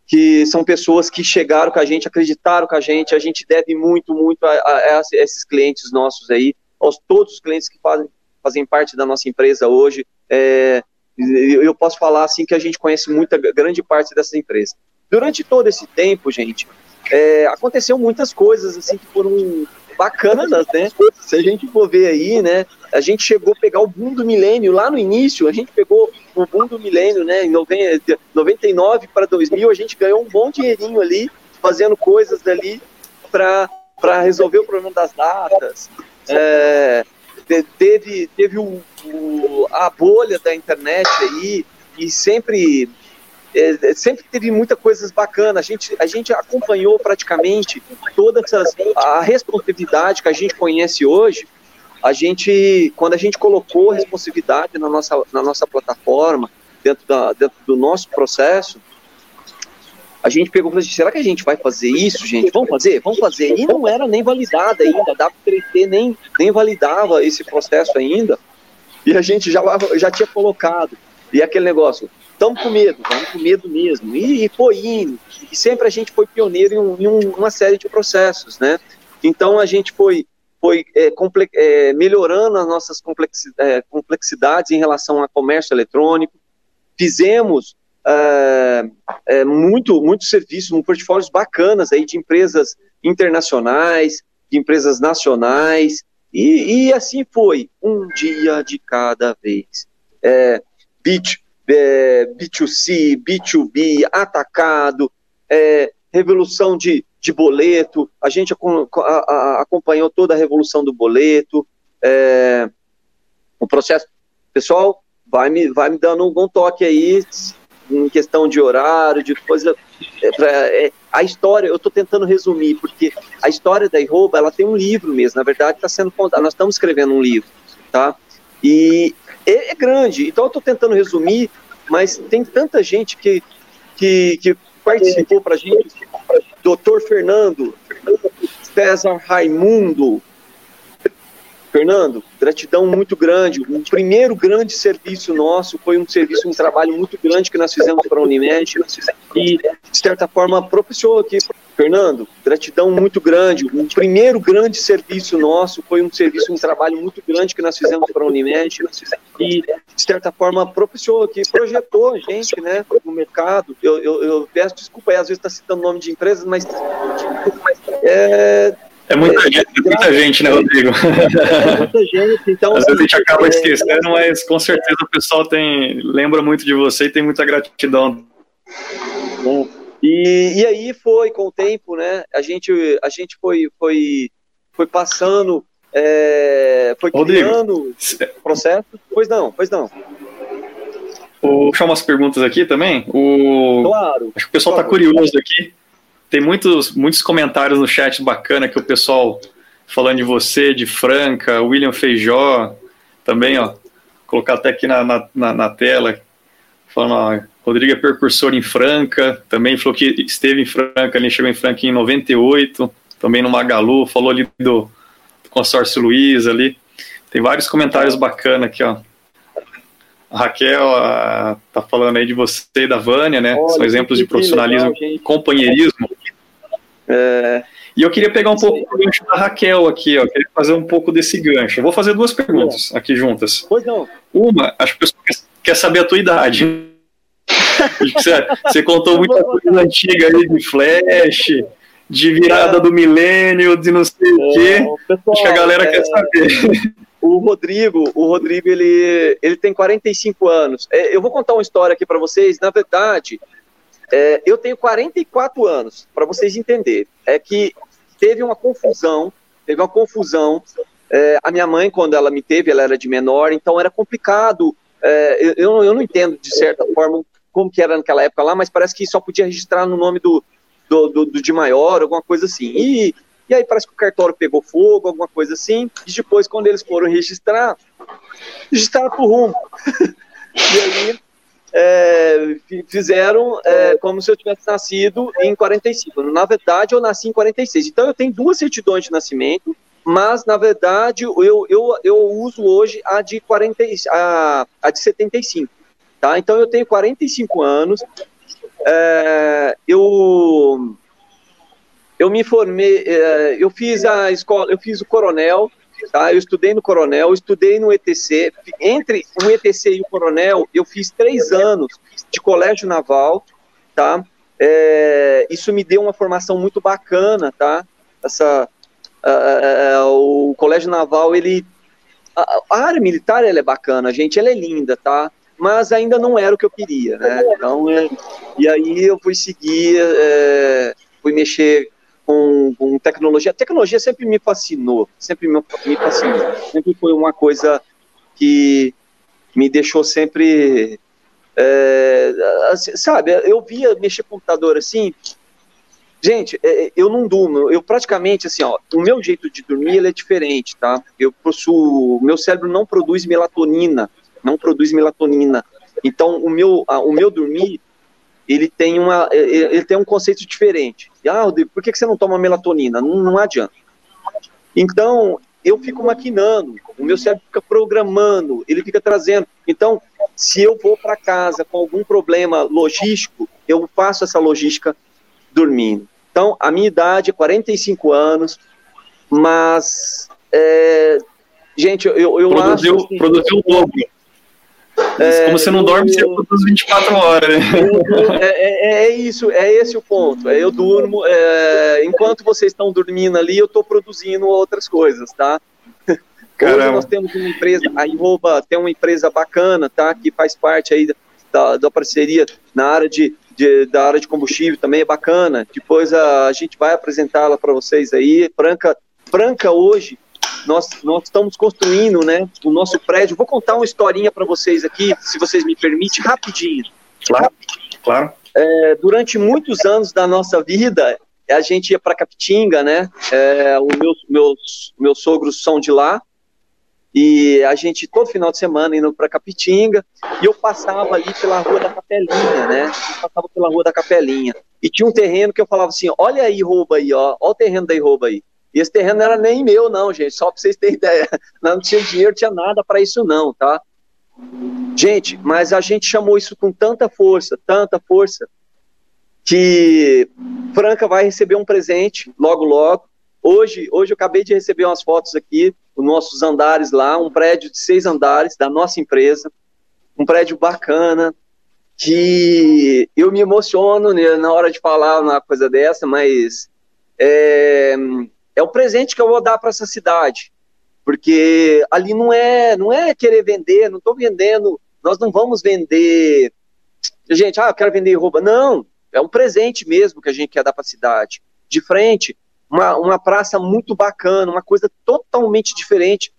que são pessoas que chegaram com a gente, acreditaram com a gente, a gente deve muito, muito a, a, a esses clientes nossos aí, aos todos os clientes que fazem, fazem parte da nossa empresa hoje. É, eu posso falar assim que a gente conhece muita grande parte dessa empresa. Durante todo esse tempo, gente, é, aconteceu muitas coisas assim que foram bacanas, né? Se a gente for ver aí, né? A gente chegou a pegar o boom do milênio lá no início, a gente pegou o boom do milênio, né? Em 99 para 2000, a gente ganhou um bom dinheirinho ali, fazendo coisas ali para resolver o problema das datas. É, teve teve o, o, a bolha da internet aí, e sempre é, é, sempre teve muita coisas bacanas. A gente, a gente acompanhou praticamente toda essas, a responsabilidade que a gente conhece hoje. A gente, quando a gente colocou responsividade na nossa, na nossa plataforma, dentro, da, dentro do nosso processo, a gente pegou e falou assim, será que a gente vai fazer isso, gente? Vamos fazer? Vamos fazer. E não era nem validada ainda, a WTT nem, nem validava esse processo ainda, e a gente já, já tinha colocado. E aquele negócio, estamos com medo, vamos com medo mesmo. E, e foi indo. E sempre a gente foi pioneiro em, um, em um, uma série de processos, né? Então a gente foi, foi é, é, melhorando as nossas complexidades, é, complexidades em relação a comércio eletrônico. Fizemos, é, é, muito, muito serviço, um portfólios bacanas aí de empresas internacionais, de empresas nacionais, e, e assim foi, um dia de cada vez. É, B, é, B2C, B2B, atacado, é, revolução de, de boleto, a gente acompanhou toda a revolução do boleto, é, o processo. Pessoal, vai me, vai me dando um, toque aí em questão de horário, de coisa. É, pra, é, a história, eu estou tentando resumir, porque a história da Iroba, ela tem um livro mesmo, na verdade está sendo contado, nós estamos escrevendo um livro, tá? E é, é grande, então eu estou tentando resumir, mas tem tanta gente que, que, que participou para a gente, doutor Fernando, César Raimundo, Fernando, gratidão muito grande. O primeiro grande serviço nosso foi um serviço, um trabalho muito grande que nós fizemos para a Unimed e, de certa forma, propiciou aqui. Fernando, gratidão muito grande. O primeiro grande serviço nosso foi um serviço, um trabalho muito grande que nós fizemos para a Unimed e, de certa forma, propiciou aqui, projetou a gente né, no mercado. Eu, eu, eu peço desculpa aí, às vezes está citando nome de empresas, mas é, é muita, é, gente, muita gente, né, Rodrigo? É muita gente, então. Às vezes a gente acaba é, esquecendo, mas com certeza o pessoal tem, lembra muito de você e tem muita gratidão. Bom, e, e aí foi, com o tempo, né? A gente, a gente foi, foi, foi passando, é, foi Rodrigo, criando processo. Pois não, pois não. Vou puxar umas perguntas aqui também. O... Claro. Acho que o pessoal está curioso aqui. Tem muitos, muitos comentários no chat bacana que o pessoal falando de você, de Franca, William Feijó, também, ó, colocar até aqui na, na, na tela, falando, ó, Rodrigo é percursor em Franca, também falou que esteve em Franca, ele chegou em Franca em 98, também no Magalu, falou ali do, do consórcio Luiz ali. Tem vários comentários bacanas aqui, ó. A Raquel a, tá falando aí de você e da Vânia, né? Olha, São exemplos de profissionalismo, legal, companheirismo. É, e eu queria pegar um pouco o gancho da Raquel aqui, ó. Queria fazer um pouco desse gancho. Eu vou fazer duas perguntas aqui juntas. Pois não. Uma, acho que o pessoal quer saber a tua idade. Você, você contou muita coisa antiga aí de Flash, de virada do milênio, de não sei o quê. Pessoal, acho que a galera é... quer saber. O Rodrigo, o Rodrigo, ele, ele tem 45 anos. É, eu vou contar uma história aqui para vocês. Na verdade, é, eu tenho 44 anos, para vocês entenderem. É que teve uma confusão, teve uma confusão. É, a minha mãe, quando ela me teve, ela era de menor, então era complicado. É, eu, eu não entendo, de certa forma, como que era naquela época lá, mas parece que só podia registrar no nome do, do, do, do de maior, alguma coisa assim. E, e aí parece que o cartório pegou fogo, alguma coisa assim, e depois, quando eles foram registrar, registraram por rumo. e aí é, fizeram é, como se eu tivesse nascido em 45. Na verdade, eu nasci em 46. Então, eu tenho duas certidões de nascimento, mas, na verdade, eu, eu, eu uso hoje a de, 40, a, a de 75. Tá? Então, eu tenho 45 anos. É, eu, eu me formei, é, eu fiz a escola, eu fiz o coronel, Tá? Eu estudei no Coronel, estudei no ETC. Entre o ETC e o Coronel, eu fiz três anos de colégio naval, tá? É, isso me deu uma formação muito bacana, tá? Essa, o colégio naval, ele, a, a, área militar, ela é bacana, gente, ela é linda, tá? Mas ainda não era o que eu queria, né? Então, é, e aí eu fui seguir, é, fui mexer com, com tecnologia. A tecnologia sempre me fascinou, sempre me, me fascinou. Sempre foi uma coisa que me deixou sempre. É, assim, sabe, eu via mexer computador assim. Gente, é, eu não durmo. Eu praticamente, assim, ó, o meu jeito de dormir é diferente, tá? Eu possuo. Meu cérebro não produz melatonina. Não produz melatonina. Então, o meu, o meu dormir ele tem, uma, ele tem um conceito diferente. Ah, Rodrigo, por que você não toma melatonina? Não, não adianta. Então, eu fico maquinando, o meu cérebro fica programando, ele fica trazendo. Então, se eu vou para casa com algum problema logístico, eu faço essa logística dormindo. Então, a minha idade é 45 anos, mas, é, gente, eu, eu produziu, acho... Assim, produziu o dobro. É, Como você não dorme sempre das 24 horas, né? É, é, é, isso, é esse o ponto. Eu durmo, enquanto vocês estão dormindo ali, eu estou produzindo outras coisas, tá? Caramba. Hoje nós temos uma empresa, a Iroba tem uma empresa bacana, tá? Que faz parte aí da, da parceria na área de, de, da área de combustível também é bacana. Depois a, a gente vai apresentá-la para vocês aí. Franca, Franca hoje nós, nós estamos construindo né, o nosso prédio. Vou contar uma historinha para vocês aqui, se vocês me permitem, rapidinho. Claro, claro. É, durante muitos anos da nossa vida, a gente ia para Capitinga, né? É, os meus, meus, meus sogros são de lá. E a gente, todo final de semana, indo para Capitinga, e eu passava ali pela Rua da Capelinha, né? Eu passava pela Rua da Capelinha. E tinha um terreno que eu falava assim: olha aí, rouba aí, ó, olha o terreno da rouba aí. E esse terreno não era nem meu, não, gente, só para vocês terem ideia. Não tinha dinheiro, tinha nada para isso, não, tá? Gente, mas a gente chamou isso com tanta força, tanta força, que Franca vai receber um presente logo, logo. Hoje, hoje eu acabei de receber umas fotos aqui, os nossos andares lá, um prédio de seis andares da nossa empresa, um prédio bacana, que eu me emociono né, na hora de falar uma coisa dessa, mas é, é o presente que eu vou dar para essa cidade, porque ali não é, não é querer vender, não estou vendendo, nós não vamos vender, gente, ah, eu quero vender roupa, não, é um presente mesmo que a gente quer dar para a cidade. De frente, uma, uma praça muito bacana, uma coisa totalmente diferente.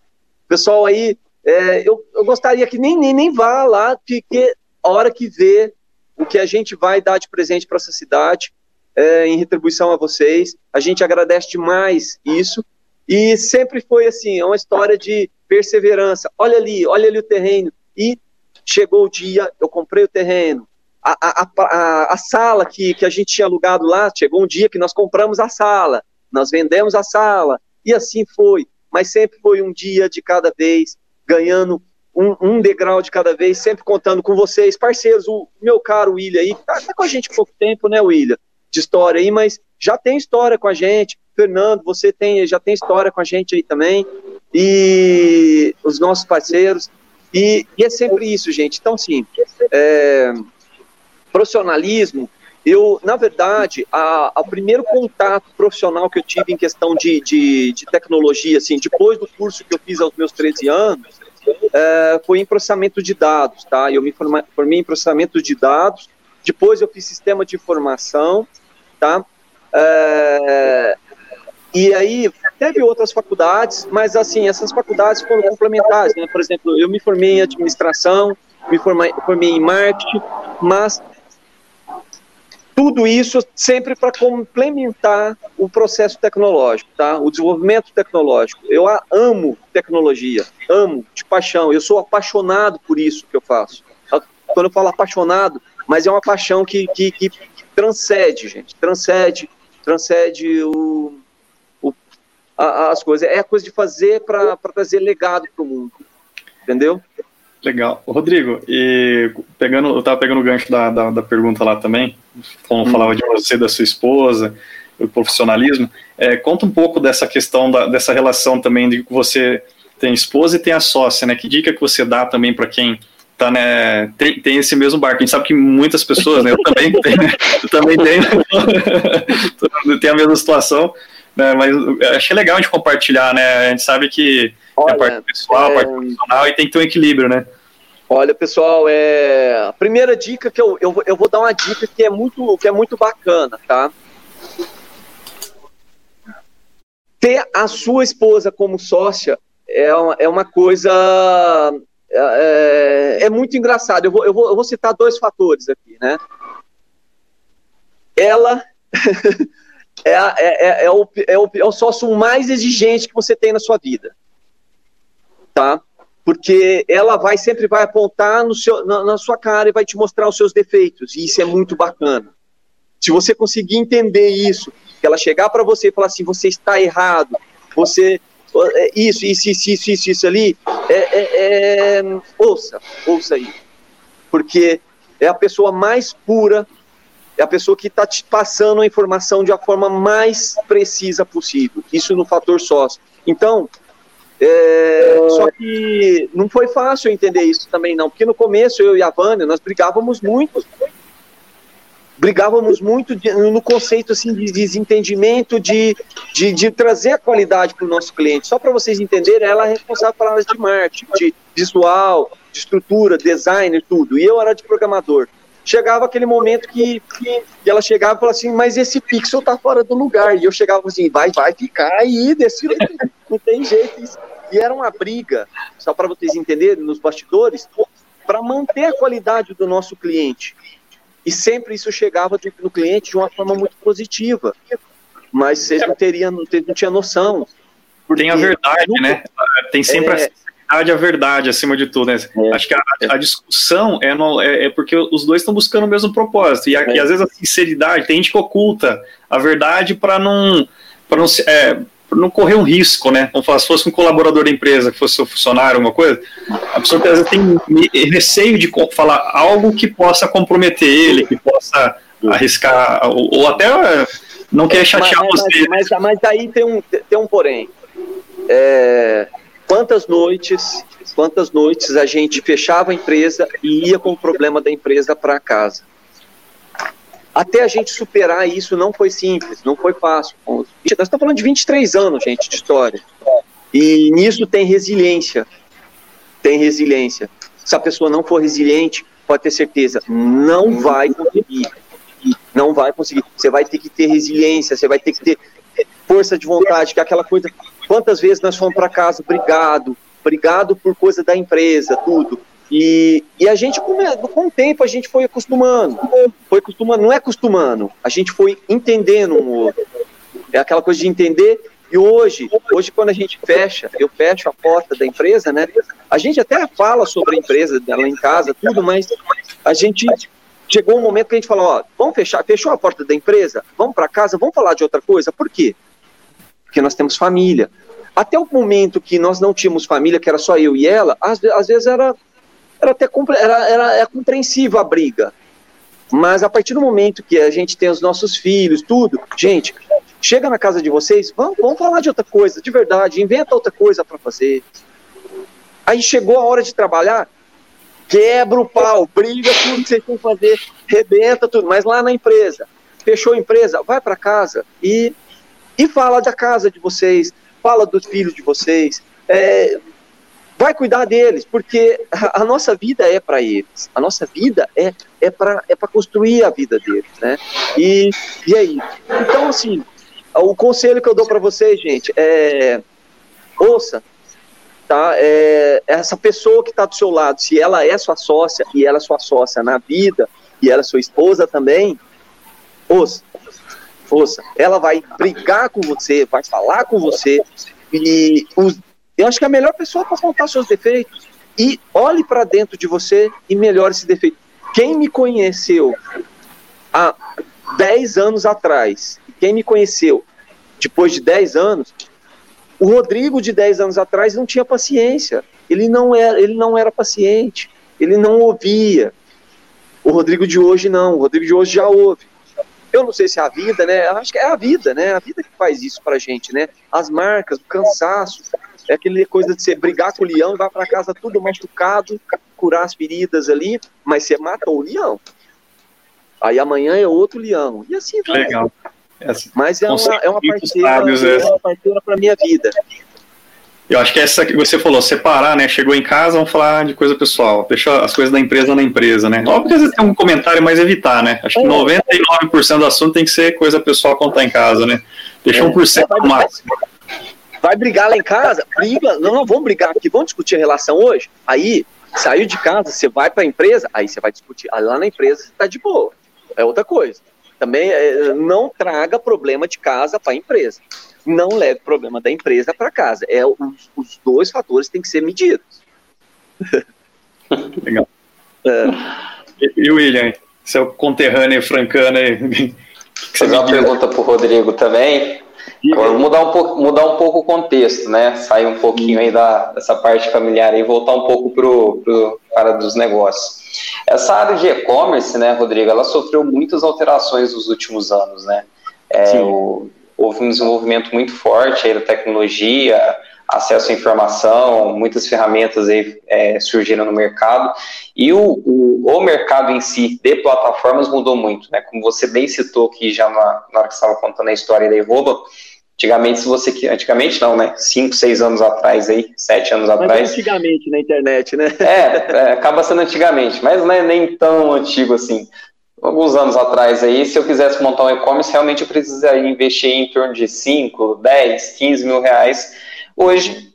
Pessoal aí, é, eu, eu gostaria que nem, nem, nem vá lá, porque a hora que vê o que a gente vai dar de presente para essa cidade, é, em retribuição a vocês. A gente agradece demais isso. E sempre foi assim, é uma história de perseverança. Olha ali, olha ali o terreno. E chegou o dia, eu comprei o terreno. A, a, a, a, sala que, que a gente tinha alugado lá, chegou um dia que nós compramos a sala, nós vendemos a sala, e assim foi. Mas sempre foi um dia de cada vez, ganhando um, um degrau de cada vez, sempre contando com vocês, parceiros. O meu caro William aí, tá, tá com a gente há pouco tempo, né, William? De história aí, mas já tem história com a gente. Fernando, você tem, já tem história com a gente aí também. E os nossos parceiros. E, e é sempre isso, gente. Então, sim, é, profissionalismo. Eu, na verdade, o primeiro contato profissional que eu tive em questão de, de, de tecnologia, assim, depois do curso que eu fiz aos meus 13 anos, é, foi em processamento de dados, tá? Eu me formei em processamento de dados, depois eu fiz sistema de informação, tá? É, e aí teve outras faculdades, mas assim, essas faculdades foram complementares, né? Por exemplo, eu me formei em administração, me formei, formei em marketing, mas tudo isso sempre para complementar o processo tecnológico, tá? O desenvolvimento tecnológico. Eu amo tecnologia, amo de paixão. Eu sou apaixonado por isso que eu faço. Quando eu falo apaixonado, mas é uma paixão que, que, que transcende, gente, transcende, transcende o, o a, as coisas. É a coisa de fazer para trazer legado para o mundo, entendeu? Legal. Rodrigo, e pegando, eu estava pegando o gancho da, da, da, pergunta lá também, como hum. falava de você, da sua esposa, o profissionalismo, é, conta um pouco dessa questão, da, dessa relação também de que você tem esposa e tem a sócia, né? Que dica que você dá também para quem tá, né, tem, tem esse mesmo barco. A gente sabe que muitas pessoas, né, eu também tenho, eu também tenho, tenho a mesma situação, né, mas achei legal a gente compartilhar, né, a gente sabe que Olha, a parte pessoal, é... a parte profissional, e tem que ter um equilíbrio, né. Olha, pessoal, é... a primeira dica que eu, eu, eu vou dar uma dica que é muito, que é muito bacana, tá? Ter a sua esposa como sócia é uma, é uma coisa é, é, é muito engraçado. Eu vou, eu, vou, eu vou citar dois fatores aqui, né? Ela é, é, é, é, o, é, o, é o sócio mais exigente que você tem na sua vida, tá? Porque ela vai sempre vai apontar no seu, na, na sua cara e vai te mostrar os seus defeitos, e isso é muito bacana. Se você conseguir entender isso, ela chegar para você e falar assim, você está errado, você isso, isso, isso, isso, isso, isso ali, é, é, é, ouça, ouça aí, porque é a pessoa mais pura, é a pessoa que está te passando a informação de a forma mais precisa possível, isso no fator sócio. Então, É, só que não foi fácil entender isso também, não, porque no começo eu e a Vânia, nós brigávamos muito. Brigávamos muito de, no conceito assim, de desentendimento, de, de, de trazer a qualidade para o nosso cliente. Só para vocês entenderem, ela é responsável por áreas de marketing, de visual, de estrutura, design, tudo. E eu era de programador chegava aquele momento que, que, ela chegava e falava assim, mas esse pixel tá fora do lugar. E eu chegava assim, vai, vai ficar aí, desse não tem jeito. Isso. E era uma briga, só para vocês entenderem, nos bastidores, para manter a qualidade do nosso cliente. E sempre isso chegava no cliente de uma forma muito positiva. Mas vocês não teriam, não, não tinha noção. Tem a verdade, nunca, né? Tem sempre é, sinceridade a verdade acima de tudo, né? É, Acho que a, é. a discussão é, no, é, é, porque os dois estão buscando o mesmo propósito. E, a, e, às vezes a sinceridade, tem gente que oculta a verdade para não, pra não, é, não correr um risco, né? Como se fosse um colaborador da empresa, que fosse seu funcionário, alguma coisa, a pessoa às vezes tem receio de falar algo que possa comprometer ele, que possa arriscar, ou, ou até não quer chatear mas, você. Mas, mas, mas aí tem um, tem um porém. É, Quantas noites, quantas noites a gente fechava a empresa e ia com o problema da empresa para casa? Até a gente superar isso não foi simples, não foi fácil. Nós estamos falando de 23 anos, gente, de história. E nisso tem resiliência. Tem resiliência. Se a pessoa não for resiliente, pode ter certeza, não vai conseguir. Não vai conseguir. Você vai ter que ter resiliência, você vai ter que ter força de vontade, que é aquela coisa. Quantas vezes nós fomos para casa, obrigado, obrigado por coisa da empresa, tudo. E, e a gente, com, com o tempo, a gente foi acostumando. Foi acostumando, não é acostumando, a gente foi entendendo um outro. É aquela coisa de entender. E hoje, hoje quando a gente fecha, eu fecho a porta da empresa, né? A gente até fala sobre a empresa dela em casa, tudo, mas a gente chegou um momento que a gente falou, ó, vamos fechar, fechou a porta da empresa, vamos para casa, vamos falar de outra coisa. Por quê? porque nós temos família. Até o momento que nós não tínhamos família, que era só eu e ela, às, às vezes era, era até era, era, era compreensível a briga. Mas a partir do momento que a gente tem os nossos filhos, tudo, gente, chega na casa de vocês, vamos, vamos falar de outra coisa, de verdade, inventa outra coisa para fazer. Aí chegou a hora de trabalhar, quebra o pau, briga tudo que vocês têm que fazer, rebenta tudo, mas lá na empresa, fechou a empresa, vai para casa e e fala da casa de vocês, fala dos filhos de vocês, é, vai cuidar deles, porque a, nossa vida é para eles, a nossa vida é, é para é construir a vida deles, né? E, e aí? Então, assim, o conselho que eu dou para vocês, gente, é ouça, tá? É, essa pessoa que está do seu lado, se ela é sua sócia e ela é sua sócia na vida e ela é sua esposa também, ouça, força. Ela vai brigar com você, vai falar com você. E os, eu acho que é a melhor pessoa para contar seus defeitos. E olhe para dentro de você e melhore esse defeito. Quem me conheceu há 10 anos atrás, quem me conheceu depois de 10 anos, o Rodrigo de 10 anos atrás não tinha paciência. Ele não era, ele não era paciente. Ele não ouvia. O Rodrigo de hoje não. O Rodrigo de hoje já ouve. Eu não sei se é a vida, né? Acho que é a vida, né? A vida que faz isso pra gente, né? As marcas, o cansaço, é aquele coisa de você brigar com o leão e vai para casa tudo machucado, curar as feridas ali, mas você mata o leão. Aí amanhã é outro leão. E assim vai. Legal. Mas é uma, é uma parceira, é uma parceira pra minha vida. Eu acho que essa que você falou, separar, né? Chegou em casa, vamos falar de coisa pessoal. Deixa as coisas da empresa na empresa, né? Óbvio que às vezes tem um comentário, mas evitar, né? Acho que 99% é. do assunto tem que ser coisa pessoal quando tá em casa, né? Deixa 1% é. no máximo. Vai brigar lá em casa? Briga. Não, não, vamos brigar aqui. Vamos discutir a relação hoje? Aí, saiu de casa, você vai para a empresa, aí você vai discutir. Aí lá na empresa você tá de boa. É outra coisa. Também é, não traga problema de casa para a empresa não leve problema da empresa para casa. É, os, os, dois fatores têm que ser medidos. Legal. É. E, e William, seu conterrâneo francano aí. Fazer uma pergunta para o Rodrigo também. Vou mudar um pouco, mudar um pouco o contexto, né? Sair um pouquinho aí da, dessa parte familiar e voltar um pouco pro, pro para dos negócios. Essa área de e-commerce, né, Rodrigo, ela sofreu muitas alterações nos últimos anos, né? É, o, houve um desenvolvimento muito forte aí da tecnologia, acesso à informação, muitas ferramentas aí é, surgiram no mercado, e o, o, o, mercado em si de plataformas mudou muito, né? Como você bem citou aqui já na, na hora que estava contando a história da Iroba, antigamente, se você. Antigamente não, né? Cinco, seis anos atrás aí, sete anos mas atrás. antigamente na internet, né? É, é, acaba sendo antigamente, mas não é nem tão antigo assim alguns anos atrás aí, se eu quisesse montar um e-commerce, realmente eu precisaria investir em torno de 5, 10, 15 mil reais Hoje,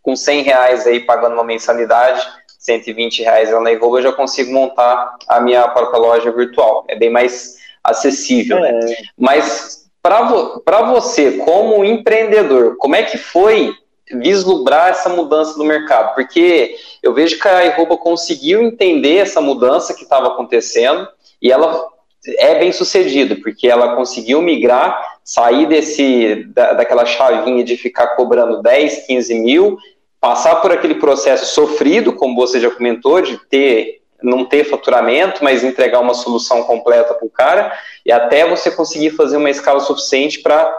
com 100 reais aí pagando uma mensalidade, 120 reais na Ivogo, eu já consigo montar a minha própria loja virtual. É bem mais acessível, né? é. né? Mas para vo você, como empreendedor, como é que foi vislumbrar essa mudança do mercado? Porque eu vejo que a Iroba conseguiu entender essa mudança que estava acontecendo e ela é bem sucedida, porque ela conseguiu migrar sair desse, da, daquela chavinha de ficar cobrando 10, 15 mil, passar por aquele processo sofrido, como você já comentou, de ter não ter faturamento, mas entregar uma solução completa para o cara, e até você conseguir fazer uma escala suficiente para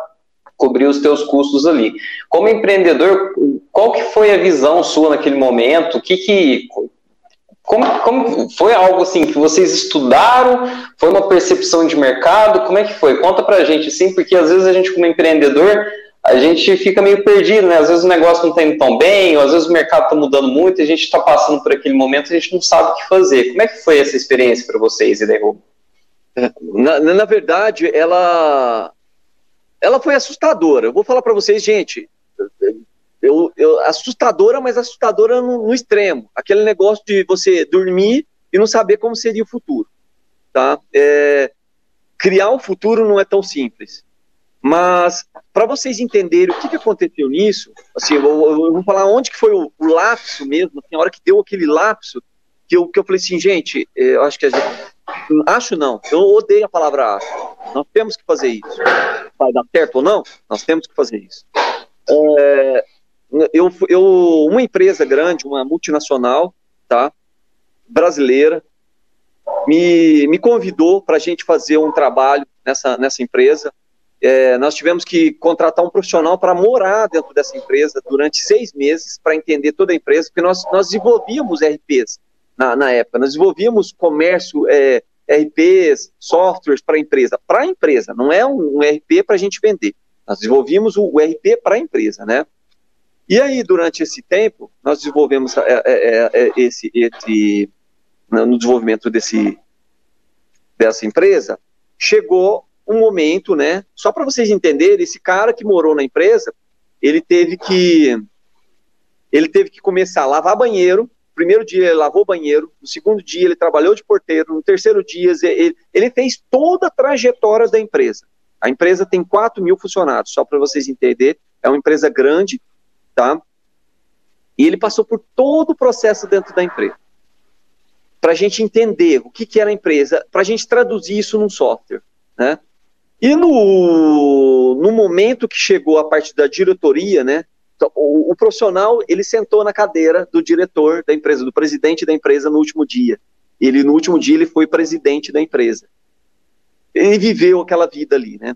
cobrir os teus custos ali. Como empreendedor, qual que foi a visão sua naquele momento? O que que como, como foi algo assim que vocês estudaram? Foi uma percepção de mercado? Como é que foi? Conta pra gente, assim, porque às vezes a gente, como empreendedor, a gente fica meio perdido, né? Às vezes o negócio não está indo tão bem, ou às vezes o mercado está mudando muito, a gente está passando por aquele momento a gente não sabe o que fazer. Como é que foi essa experiência para vocês, Iderrubo? Na, na verdade, ela, ela foi assustadora. Eu vou falar para vocês, gente, eu, eu, assustadora, mas assustadora no, no, extremo. Aquele negócio de você dormir e não saber como seria o futuro. Tá? É, criar um futuro não é tão simples. Mas, para vocês entenderem o que, que aconteceu nisso, assim, eu, eu, vou falar onde que foi o, o lapso mesmo, assim, a hora que deu aquele lapso, que eu, que eu falei assim, gente, é, eu acho que a gente. Acho não, eu odeio a palavra acho. Nós temos que fazer isso. Vai dar certo ou não? Nós temos que fazer isso. É, eu, eu, uma empresa grande, uma multinacional, tá, brasileira, me, me convidou para a gente fazer um trabalho nessa, nessa empresa. É, nós tivemos que contratar um profissional para morar dentro dessa empresa durante seis meses para entender toda a empresa, porque nós, nós desenvolvíamos RPs na, na época, nós desenvolvíamos comércio, é, RPs, softwares para a empresa, para a empresa, não é um, um RP para a gente vender. Nós desenvolvíamos o, o RP para a empresa, né? E aí, durante esse tempo, nós desenvolvemos é, é, é, esse, esse, no desenvolvimento desse, dessa empresa, chegou um momento, né? Só para vocês entenderem, esse cara que morou na empresa, ele teve que ele teve que começar a lavar banheiro. primeiro dia ele lavou banheiro, no segundo dia ele trabalhou de porteiro, no terceiro dia ele, ele fez toda a trajetória da empresa. A empresa tem 4 mil funcionários, só para vocês entenderem, é uma empresa grande, tá? E ele passou por todo o processo dentro da empresa. Para a gente entender o que, que era a empresa, para a gente traduzir isso num software, né? E no, no momento que chegou a parte da diretoria, né? Então, o, o profissional, ele sentou na cadeira do diretor da empresa, do presidente da empresa no último dia. Ele, no último dia, ele foi presidente da empresa. Ele viveu aquela vida ali, né?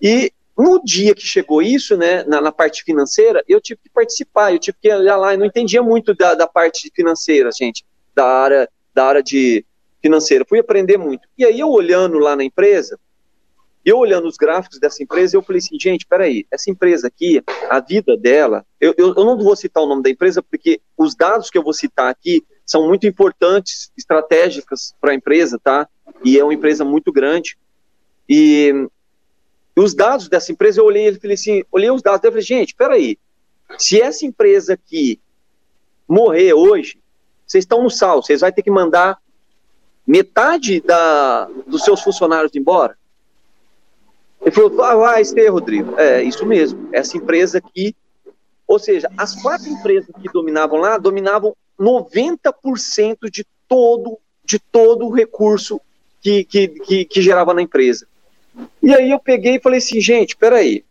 E no dia que chegou isso, né, na, na, parte financeira, eu tive que participar, eu tive que olhar lá, eu não entendia muito da, da parte financeira, gente, da área, da área de financeira, fui aprender muito. E aí eu olhando lá na empresa, eu olhando os gráficos dessa empresa, eu falei assim, gente, peraí, essa empresa aqui, a vida dela, eu, eu, eu não vou citar o nome da empresa, porque os dados que eu vou citar aqui são muito importantes, estratégicas para a empresa, tá? E é uma empresa muito grande. E os dados dessa empresa, eu olhei e falei assim, olhei os dados, eu falei, gente, peraí, se essa empresa aqui morrer hoje, vocês estão no sal, vocês vão ter que mandar metade da, dos seus funcionários embora? Ele falou, ah, vai ser, Rodrigo. É, isso mesmo. Essa empresa aqui, ou seja, as quatro empresas que dominavam lá, dominavam 90% de todo, de todo o recurso que, que, que, que gerava na empresa. E aí eu peguei e falei assim, gente, peraí.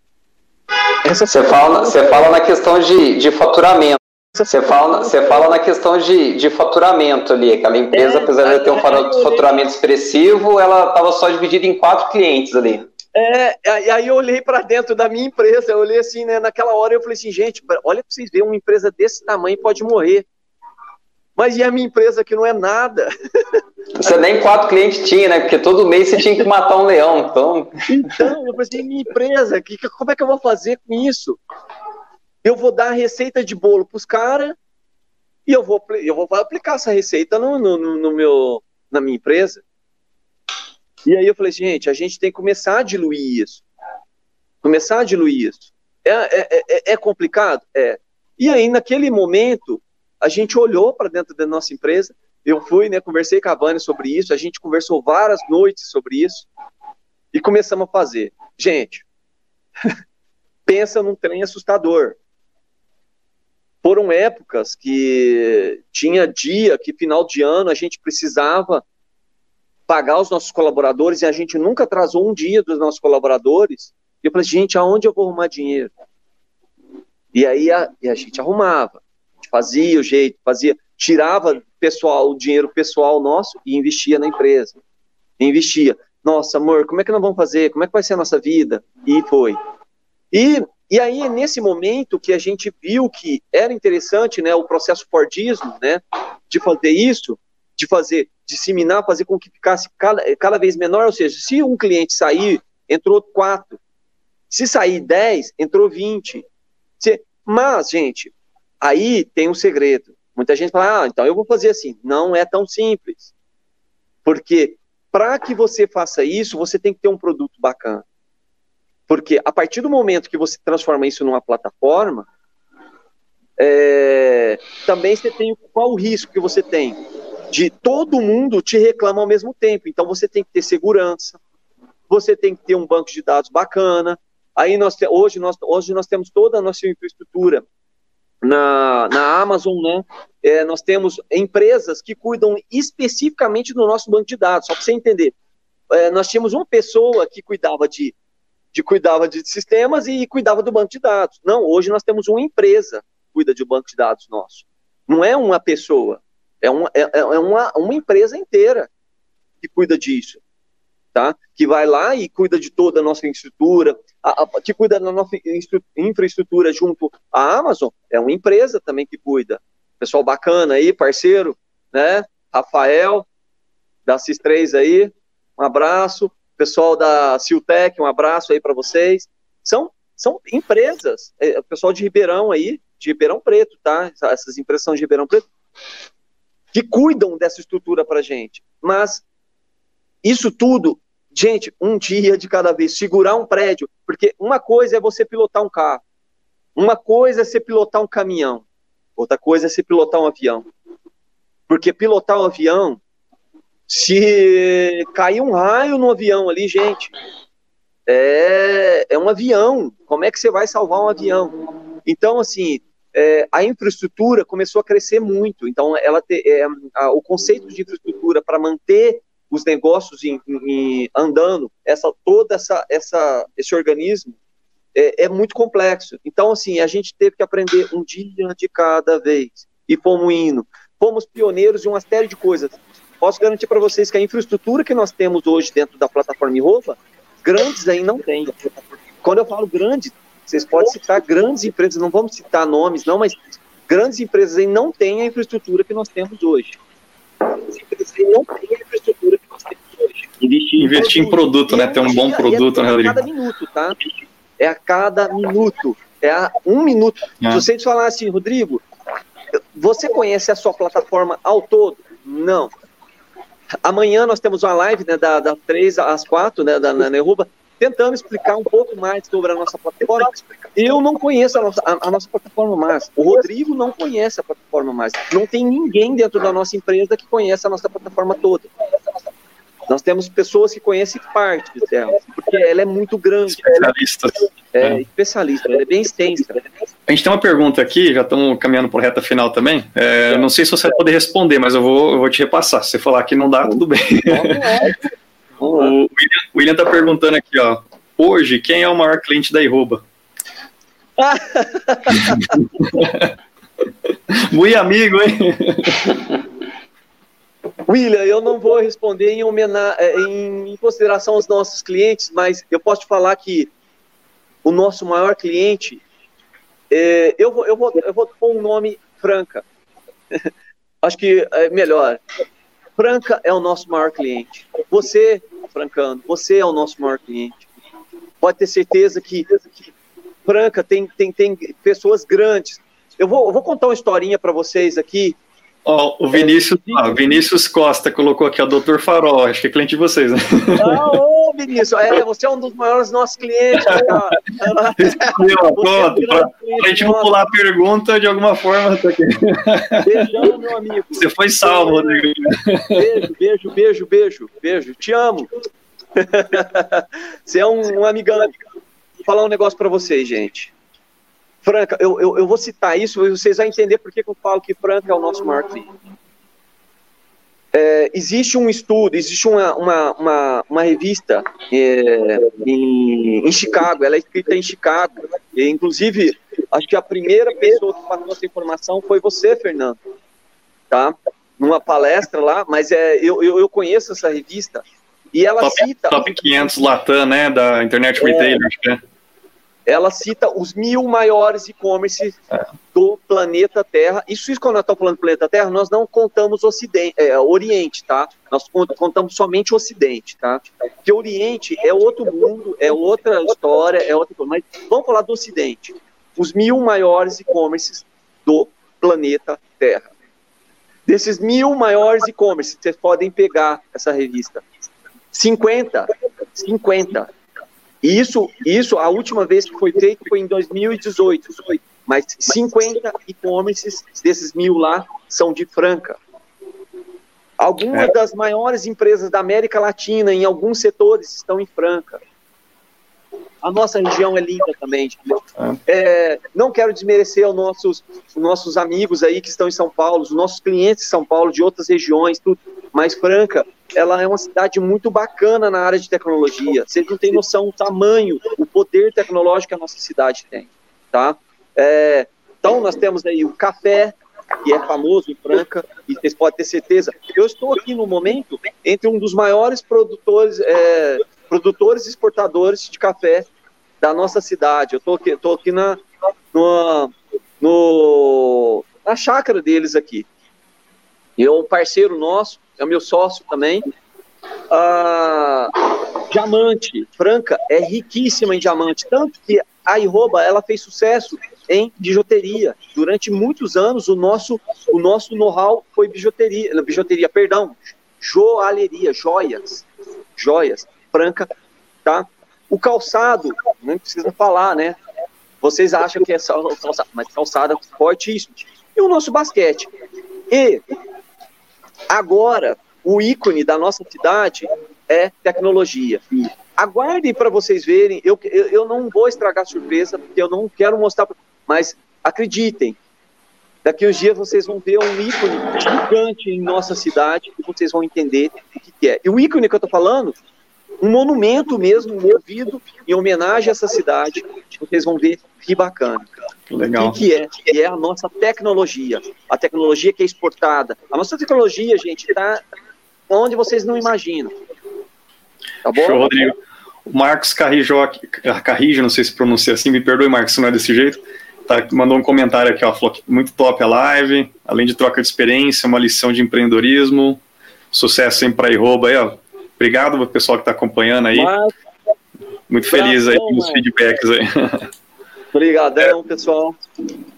Essa você, fala, você fala na questão de, de faturamento. Você fala, você fala na questão de, de faturamento ali. Aquela empresa, é, apesar de ter um faturamento expressivo, ela estava só dividida em quatro clientes ali. É, e aí eu olhei para dentro da minha empresa, eu olhei assim, né, naquela hora eu falei assim, gente, olha para vocês verem, uma empresa desse tamanho pode morrer. Mas e a minha empresa que não é nada? Você nem quatro clientes tinha, né? Porque todo mês você tinha que matar um leão, então... Então, eu falei assim, minha empresa, que, como é que eu vou fazer com isso? Eu vou dar receita de bolo para os caras e eu vou, eu vou aplicar essa receita no, no, no, meu, na minha empresa. E aí eu falei, gente, a gente tem que começar a diluir isso. Começar a diluir isso. É, é, é, é complicado? É. E aí, naquele momento, a gente olhou para dentro da nossa empresa. Eu fui, né, conversei com a Vânia sobre isso. A gente conversou várias noites sobre isso. E começamos a fazer. Gente, pensa num trem assustador. Foram épocas que tinha dia, que final de ano a gente precisava pagar os nossos colaboradores e a gente nunca atrasou um dia dos nossos colaboradores. E eu falei, gente, aonde eu vou arrumar dinheiro? E aí a, e a gente arrumava, a gente fazia o jeito, fazia, tirava pessoal, o dinheiro pessoal nosso e investia na empresa. Investia. Nossa, amor, como é que nós vamos fazer? Como é que vai ser a nossa vida? E foi. E e aí nesse momento que a gente viu que era interessante, né, o processo Fordismo, né, de fazer isso, de fazer, disseminar, fazer com que ficasse cada, cada vez menor, ou seja, se um cliente sair, entrou quatro, se sair dez, entrou vinte. Mas, gente, aí tem um segredo. Muita gente fala, ah, então eu vou fazer assim. Não é tão simples. Porque para que você faça isso, você tem que ter um produto bacana. Porque a partir do momento que você transforma isso numa plataforma, é, também você tem qual o risco que você tem de todo mundo te reclama ao mesmo tempo. Então você tem que ter segurança, você tem que ter um banco de dados bacana. Aí nós hoje nós hoje nós temos toda a nossa infraestrutura na, na Amazon, né? É, nós temos empresas que cuidam especificamente do nosso banco de dados. Só para você entender, é, nós tínhamos uma pessoa que cuidava de de cuidava de sistemas e cuidava do banco de dados. Não, hoje nós temos uma empresa que cuida de banco de dados nosso. Não é uma pessoa, é uma, é, é uma, uma empresa inteira que cuida disso. Tá? Que vai lá e cuida de toda a nossa infraestrutura, que cuida da nossa infraestrutura junto à Amazon, é uma empresa também que cuida. Pessoal bacana aí, parceiro, né? Rafael, da CIS3 aí, um abraço pessoal da Siltec, um abraço aí para vocês. São, são empresas, é, o pessoal de Ribeirão aí, de Ribeirão Preto, tá? Essas empresas são de Ribeirão Preto, que cuidam dessa estrutura para gente. Mas isso tudo, gente, um dia de cada vez, segurar um prédio, porque uma coisa é você pilotar um carro, uma coisa é você pilotar um caminhão, outra coisa é você pilotar um avião. Porque pilotar um avião se cair um raio no avião ali, gente, é, é um avião. Como é que você vai salvar um avião? Então, assim, é, a infraestrutura começou a crescer muito. Então, ela te, é, a, o conceito de infraestrutura para manter os negócios em, em, andando, essa toda essa, essa esse organismo é, é, muito complexo. Então, assim, a gente teve que aprender um dia de cada vez e fomos indo. Fomos pioneiros em uma série de coisas. Posso garantir para vocês que a infraestrutura que nós temos hoje dentro da plataforma Irova, grandes aí não tem. Quando eu falo grandes, vocês podem citar grandes empresas, não vamos citar nomes, não, mas grandes empresas aí não têm a infraestrutura que nós temos hoje. Grandes empresas aí não têm a infraestrutura que nós temos hoje. Investir, Investir em produto, em produto né? Ter um bom produto, né, Rodrigo? É a cada minuto, tá? É a cada minuto. É a um minuto. É. Se vocês falarem assim, Rodrigo, você conhece a sua plataforma ao todo? Não. Amanhã nós temos uma live né, da, da 3 às 4, né, da, na Neruba, tentando explicar um pouco mais sobre a nossa plataforma. Eu não conheço a nossa, a, a nossa plataforma mais. O Rodrigo não conhece a plataforma mais. Não tem ninguém dentro da nossa empresa que conhece a nossa plataforma toda. Nós temos pessoas que conhecem parte dela, porque ela é muito grande. Especialista. É, é, especialista, ela é bem extensa. A gente tem uma pergunta aqui, já estamos caminhando por reta final também. É, não sei se você vai poder responder, mas eu vou, eu vou te repassar. Se você falar que não dá, tudo bem. o William está perguntando aqui, ó. Hoje, quem é o maior cliente da Iroba? Muito amigo, hein? William, eu não vou responder em, é, em, em consideração aos nossos clientes, mas eu posso te falar que o nosso maior cliente, é, eu, vou, eu, vou, eu vou pôr um nome Franca. Acho que é melhor. Franca é o nosso maior cliente. Você, Francando, você é o nosso maior cliente. Pode ter certeza que Franca tem, tem, tem pessoas grandes. Eu vou, eu vou contar uma historinha para vocês aqui Ó, o Vinícius, ó, Vinícius Costa colocou aqui, ó, Doutor Farol, acho que é cliente de vocês, né? Ah, ô, Vinícius, é, você é um dos maiores nossos clientes, cara. Meu, pronto, é pra, pra gente não pular a pergunta de alguma forma. Tá aqui. Beijão, meu amigo. Você foi salvo, Rodrigo. Beijo, beijo, beijo, beijo, beijo. Te amo. Você é um, um amigão. Vou falar um negócio para vocês, gente. Franca, eu, eu, eu, vou citar isso, vocês vão entender por que, eu falo que Franca é o nosso maior cliente. É, existe um estudo, existe uma, uma, uma, uma revista é, em, em, Chicago, ela é escrita em Chicago, e, inclusive, acho que a primeira pessoa que passou essa informação foi você, Fernando, tá? Numa palestra lá, mas é, eu, eu, eu conheço essa revista, e ela top, cita... Top 500 Latam, né, da Internet Retailer, acho que é ela cita os mil maiores e-commerce é. do planeta Terra. Isso, isso quando nós estamos falando do planeta Terra, nós não contamos ocidente, é, Oriente, tá? Nós contamos somente Ocidente, tá? Porque Oriente é outro mundo, é outra história, é outra coisa. Mas vamos falar do Ocidente. Os mil maiores e-commerces do planeta Terra. Desses mil maiores e-commerce, vocês podem pegar essa revista. 50, 50 isso, isso, a última vez que foi feito foi em 2018, mas 50 e-commerces desses mil lá são de Franca. Algumas é. das maiores empresas da América Latina, em alguns setores, estão em Franca. A nossa região é linda também. É. é, não quero desmerecer os nossos, os nossos amigos aí que estão em São Paulo, os nossos clientes de São Paulo, de outras regiões, tudo. Mas Franca ela é uma cidade muito bacana na área de tecnologia. Vocês não têm noção do tamanho, o poder tecnológico que a nossa cidade tem, tá? É, então, nós temos aí o café, que é famoso em Franca, e vocês podem ter certeza. Eu estou aqui no momento entre um dos maiores produtores, é, produtores e exportadores de café da nossa cidade. Eu estou aqui, estou aqui na, no, no, na chácara deles aqui. É um parceiro nosso, é meu sócio também. Ah, diamante, Franca é riquíssima em diamante, tanto que a Iroba ela fez sucesso em bijuteria. Durante muitos anos o nosso o nosso know-how foi bijuteria, bijuteria, perdão, joalheria, joias, joias. Franca, tá? O calçado, não precisa falar, né? Vocês acham que é só calçado, mas calçada fortíssimo. E o nosso basquete. E Agora, o ícone da nossa cidade é tecnologia. Aguardem para vocês verem. Eu, eu, eu, não vou estragar a surpresa, porque eu não quero mostrar. Mas acreditem, daqui uns dias vocês vão ver um ícone gigante em nossa cidade e vocês vão entender o que, que é. E o ícone que eu estou falando, um monumento mesmo, movido em homenagem a essa cidade. Vocês vão ver que bacana. Legal. O que, que é? Que é a nossa tecnologia. A tecnologia que é exportada. A nossa tecnologia, gente, está onde vocês não imaginam. Tá bom? Show, Rodrigo. O Marcos Carrijo, Carrijo, não sei se pronuncia assim, me perdoe, Marcos, se não é desse jeito. Tá, mandou um comentário aqui, ó, falou que muito top a live, além de troca de experiência, uma lição de empreendedorismo, sucesso sempre para Iroba aí, ó. Obrigado pessoal que está acompanhando aí. Muito feliz aí com os feedbacks aí. Obrigadão, pessoal.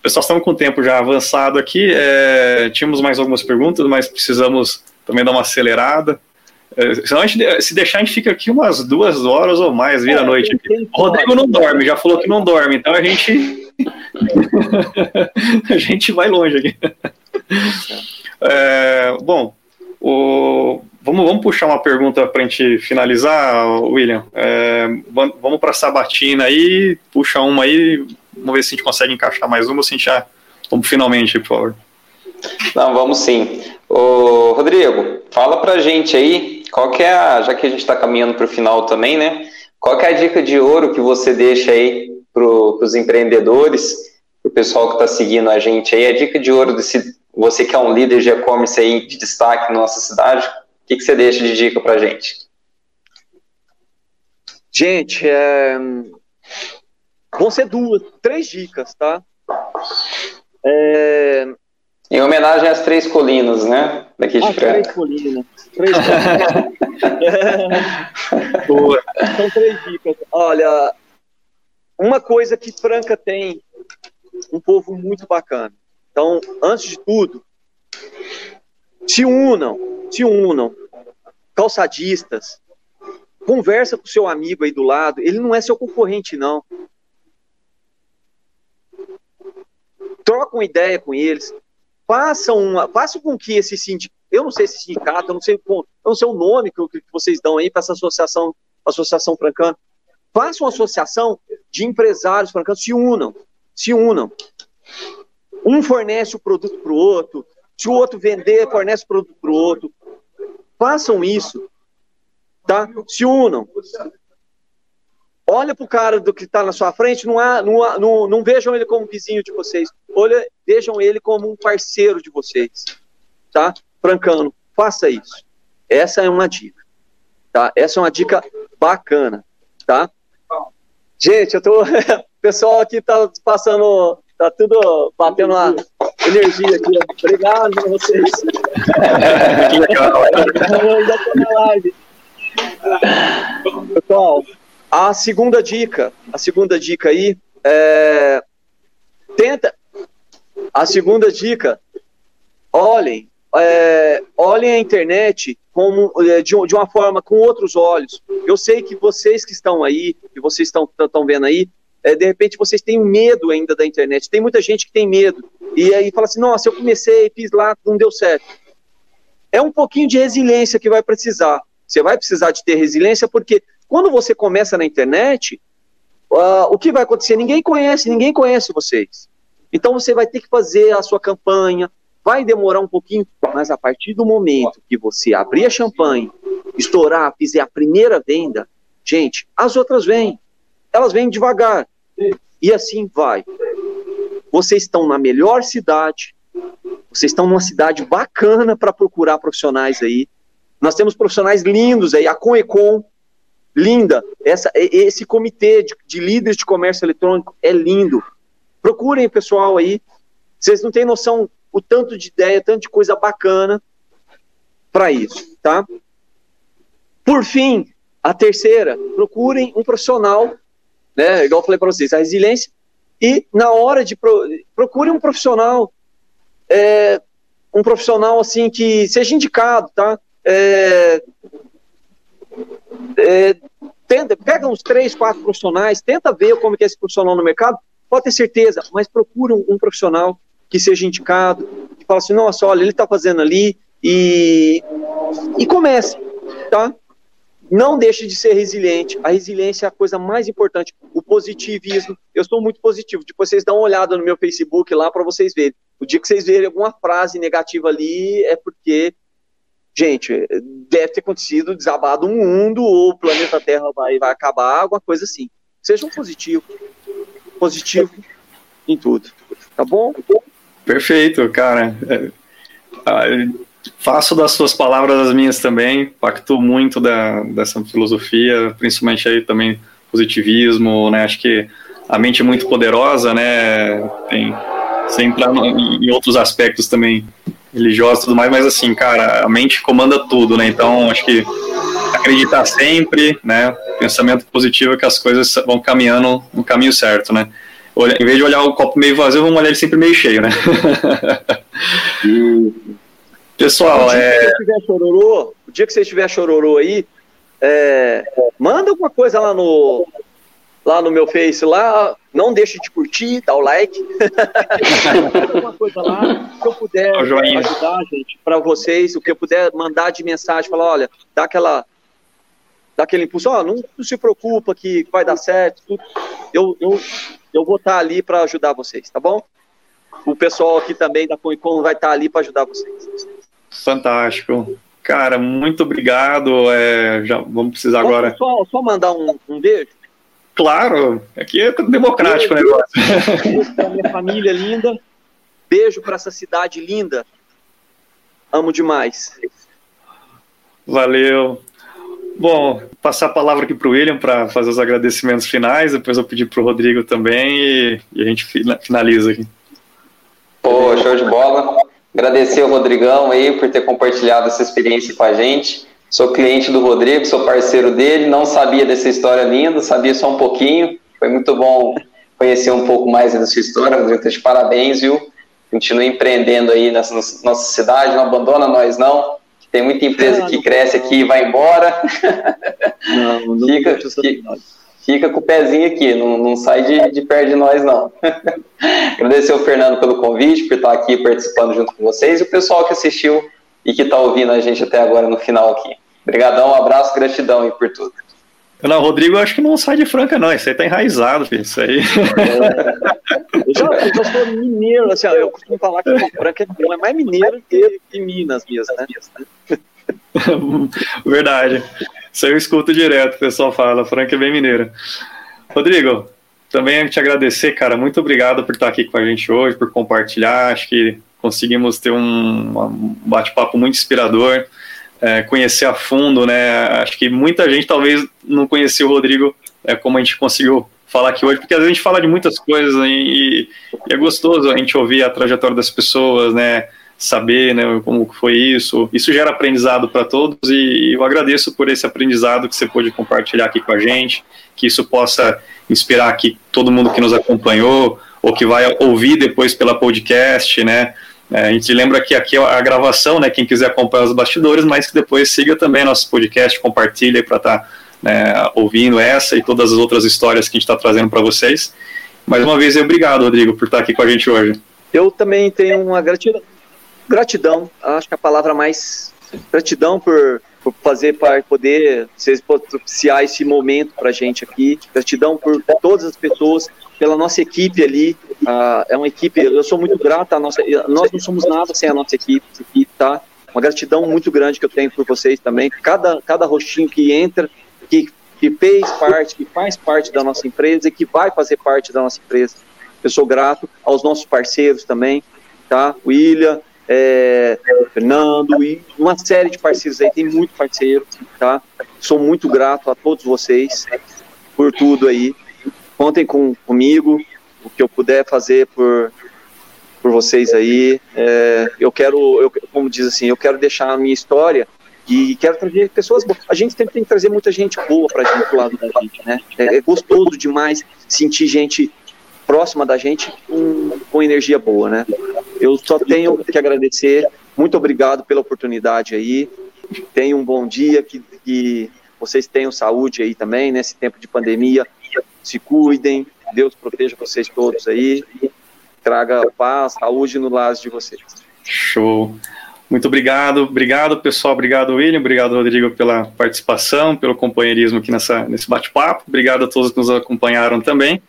Pessoal, estamos com o tempo já avançado aqui. É, tínhamos mais algumas perguntas, mas precisamos também dar uma acelerada. É, senão a gente, se deixar, a gente fica aqui umas duas horas ou mais, vira é, a noite. O Rodrigo não dorme, já falou que não dorme, então a gente. a gente vai longe aqui. É, bom, o, vamos, vamos puxar uma pergunta para a gente finalizar, William. É, vamos para a Sabatina aí, puxa uma aí, vamos ver se a gente consegue encaixar mais uma se a gente já. Vamos finalmente, por favor. Não, vamos sim. Ô, Rodrigo, fala pra gente aí, qual que é a, já que a gente está caminhando para o final também, né? Qual que é a dica de ouro que você deixa aí para os empreendedores, para o pessoal que está seguindo a gente aí, a dica de ouro desse você que é um líder de e-commerce aí de destaque na nossa cidade, que, que você deixa de dica para gente? Gente, é... vão ser duas, três dicas, tá? É... Em homenagem às três colinas, né? Daqui de ah. Três colinas. Três colinas. São três dicas. Olha, uma coisa que Franca tem, um povo muito bacana. Então, antes de tudo, se unam, se unam, calçadistas, conversa com seu amigo aí do lado, ele não é seu concorrente, não. Troca uma ideia com eles, façam uma, façam com que esse sindicato, eu não sei esse sindicato, eu não sei, eu não sei o nome que, que vocês dão aí para essa associação, associação francana, façam uma associação de empresários francanos, se unam, se unam. Um fornece o produto para o outro, se o outro vender, fornece o produto para o outro. Façam isso tá? Se unam. Olha para o cara do que está na sua frente, não, há, não, há, não, não vejam ele como vizinho de vocês. Olha, vejam ele como um parceiro de vocês. Tá? Francano, faça isso. Essa é uma dica. Tá? Essa é uma dica bacana. Tá? Gente, eu tô. O pessoal aqui tá passando. Tá tudo batendo uma energia aqui. Obrigado a vocês. que. Pessoal, a segunda dica, a segunda dica aí é tenta a segunda dica, olhem, é, olhem a internet como é, de, de, uma forma com outros olhos. Eu sei que vocês que estão aí, que vocês estão, estão vendo aí, é, de repente vocês têm medo ainda da internet. Tem muita gente que tem medo e aí fala assim: nossa, eu comecei, fiz lá, não deu certo. É um pouquinho de resiliência que vai precisar. Você vai precisar de ter resiliência, porque quando você começa na internet, uh, o que vai acontecer? Ninguém conhece, ninguém conhece vocês. Então você vai ter que fazer a sua campanha, vai demorar um pouquinho, mas a partir do momento que você abrir a champanhe, estourar, fizer a primeira venda, gente, as outras vêm. Elas vêm devagar. E assim vai. Vocês estão na melhor cidade, vocês estão numa cidade bacana para procurar profissionais aí. Nós temos profissionais lindos aí, a Conecon, linda. Essa, esse comitê de, de líderes de comércio eletrônico é lindo. Procurem o pessoal aí. Vocês não têm noção o tanto de ideia, tanto de coisa bacana para isso, tá? Por fim, a terceira, procurem um profissional, né? Igual eu falei para vocês, a resiliência. E na hora de pro, procurem um profissional, é, um profissional assim que seja indicado, tá? é, é, tenta, pega uns três, quatro profissionais, tenta ver como é esse profissional no mercado, pode ter certeza, mas procura um, um profissional que seja indicado, que fala assim, nossa, olha, ele está fazendo ali, e, e comece, tá? Não deixe de ser resiliente. A resiliência é a coisa mais importante. O positivismo. Eu sou muito positivo. Depois vocês dão uma olhada no meu Facebook lá para vocês verem. O dia que vocês verem alguma frase negativa ali, é porque gente, deve ter acontecido, desabado um mundo, ou o planeta Terra vai, vai acabar, alguma coisa assim. Seja um positivo. Positivo em tudo. Tá bom? Perfeito, cara. É, ah, faço das suas palavras as minhas também, pacto muito da, dessa filosofia, principalmente aí também positivismo, né? Acho que a mente é muito poderosa, né? Tem, sem entrar no, em outros aspectos também religiosa e tudo mais, mas assim, cara, a mente comanda tudo, né? Então, acho que acreditar sempre, né? Pensamento positivo é que as coisas vão caminhando no caminho certo, né? Em vez de olhar o copo meio vazio, vamos olhar ele sempre meio cheio, né? Pessoal, o dia é... que você tiver chororô, o dia que você estiver chororô aí, é... manda alguma coisa lá no, lá no meu Face, lá, não deixe de curtir, dar o like. Alguma coisa lá, se eu puder ajudar, gente, para vocês, o que eu puder mandar de mensagem, falar, olha, dá aquela dá aquele impulso, ó, não, não, se preocupa que vai dar certo, tudo. Eu, eu, eu vou estar ali para ajudar vocês, tá bom? O pessoal aqui também da Coicon vai estar ali para ajudar vocês. Fantástico. Cara, muito obrigado. É, já vamos precisar Posso agora. Só, só mandar um, um beijo? Claro, aqui é democrático o negócio. minha família linda, Beijo para essa cidade linda. Amo demais. Valeu. Bom, passar a palavra aqui para o William para fazer os agradecimentos finais, depois eu pedir para o Rodrigo também e, e, a gente finaliza aqui. Pô, show de bola. Agradecer ao Rodrigão aí por ter compartilhado essa experiência com a gente. Sou cliente do Rodrigo, sou parceiro dele, não sabia dessa história linda, sabia só um pouquinho. Foi muito bom conhecer um pouco mais da sua história. Rodrigo, de parabéns, viu? Continue empreendendo aí nessa nossa cidade, não abandona nós não. Tem muita empresa que cresce aqui e vai embora. Não, não fica, fica, fica, com o pezinho aqui, não, não sai de, de perto de nós, não. Agradecer ao Fernando pelo convite, por estar aqui participando junto com vocês, e o pessoal que assistiu e que está ouvindo a gente até agora no final aqui. Obrigadão, um abraço, gratidão e por tudo. Não, Rodrigo, eu acho que não sai de Franca, não. Isso aí tá enraizado, filho. Isso aí. É. Eu, já, eu já sou mineiro, assim, eu costumo falar que Franca é mais mineiro que, que Minas mesmo, né? Verdade. Isso eu escuto direto, o pessoal fala. Franca é bem mineira. Rodrigo, também te agradecer, cara. Muito obrigado por estar aqui com a gente hoje, por compartilhar. Acho que conseguimos ter um, um bate-papo muito inspirador é, conhecer a fundo, né? Acho que muita gente talvez não conhecia o Rodrigo é, como a gente conseguiu falar aqui hoje, porque às vezes a gente fala de muitas coisas né, e, e, é gostoso a gente ouvir a trajetória das pessoas, né? Saber né, como foi isso. Isso gera aprendizado para todos e eu agradeço por esse aprendizado que você pôde compartilhar aqui com a gente, que isso possa inspirar aqui todo mundo que nos acompanhou ou que vai ouvir depois pela podcast, né? É, a gente lembra que aqui é a gravação, né? Quem quiser acompanhar os bastidores, mas que depois siga também nosso podcast, compartilhe para estar tá, né, ouvindo essa e todas as outras histórias que a gente está trazendo para vocês. Mais uma vez, obrigado, Rodrigo, por estar tá aqui com a gente hoje. Eu também tenho uma gratidão, gratidão acho que a palavra mais gratidão por, por fazer para poder vocês propiciar esse momento para gente aqui. Gratidão por todas as pessoas, pela nossa equipe ali, Uh, é uma equipe, eu sou muito grato nossa, nós não somos nada sem a nossa equipe, tá? Uma gratidão muito grande que eu tenho por vocês também. Cada, cada rostinho que entra, que, que fez parte, que faz parte da nossa empresa e que vai fazer parte da nossa empresa. Eu sou grato aos nossos parceiros também, tá? William, é, Fernando e uma série de parceiros aí, tem muito parceiro, tá? Sou muito grato a todos vocês por tudo aí. Contem com, comigo, o que eu puder fazer por, por vocês aí. É, eu quero, eu, como diz assim, eu quero deixar a minha história e quero trazer pessoas boas. A gente sempre tem que trazer muita gente boa para gente do lado da gente, né? É, é, gostoso demais sentir gente próxima da gente com, com energia boa, né? Eu só tenho que agradecer. Muito obrigado pela oportunidade aí. Tenham um bom dia, que, que vocês tenham saúde aí também nesse tempo de pandemia. Se cuidem, Deus proteja vocês todos aí, traga paz, saúde no lar de vocês. Show. Muito obrigado, obrigado pessoal, obrigado William, obrigado Rodrigo pela participação, pelo companheirismo aqui nessa, nesse bate-papo, obrigado a todos que nos acompanharam também.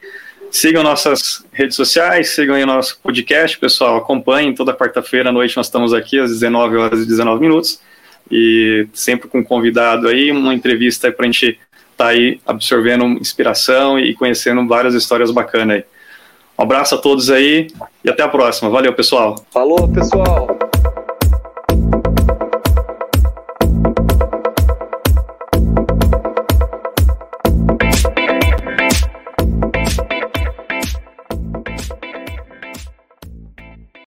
Sigam nossas redes sociais, sigam aí o nosso podcast, pessoal, acompanhem, toda quarta-feira à noite nós estamos aqui às 19 horas e 19 minutos, e sempre com um convidado aí, uma entrevista para a gente tá aí absorvendo inspiração e conhecendo várias histórias bacanas aí. Um abraço a todos aí e até a próxima. Valeu, pessoal. Falou, pessoal.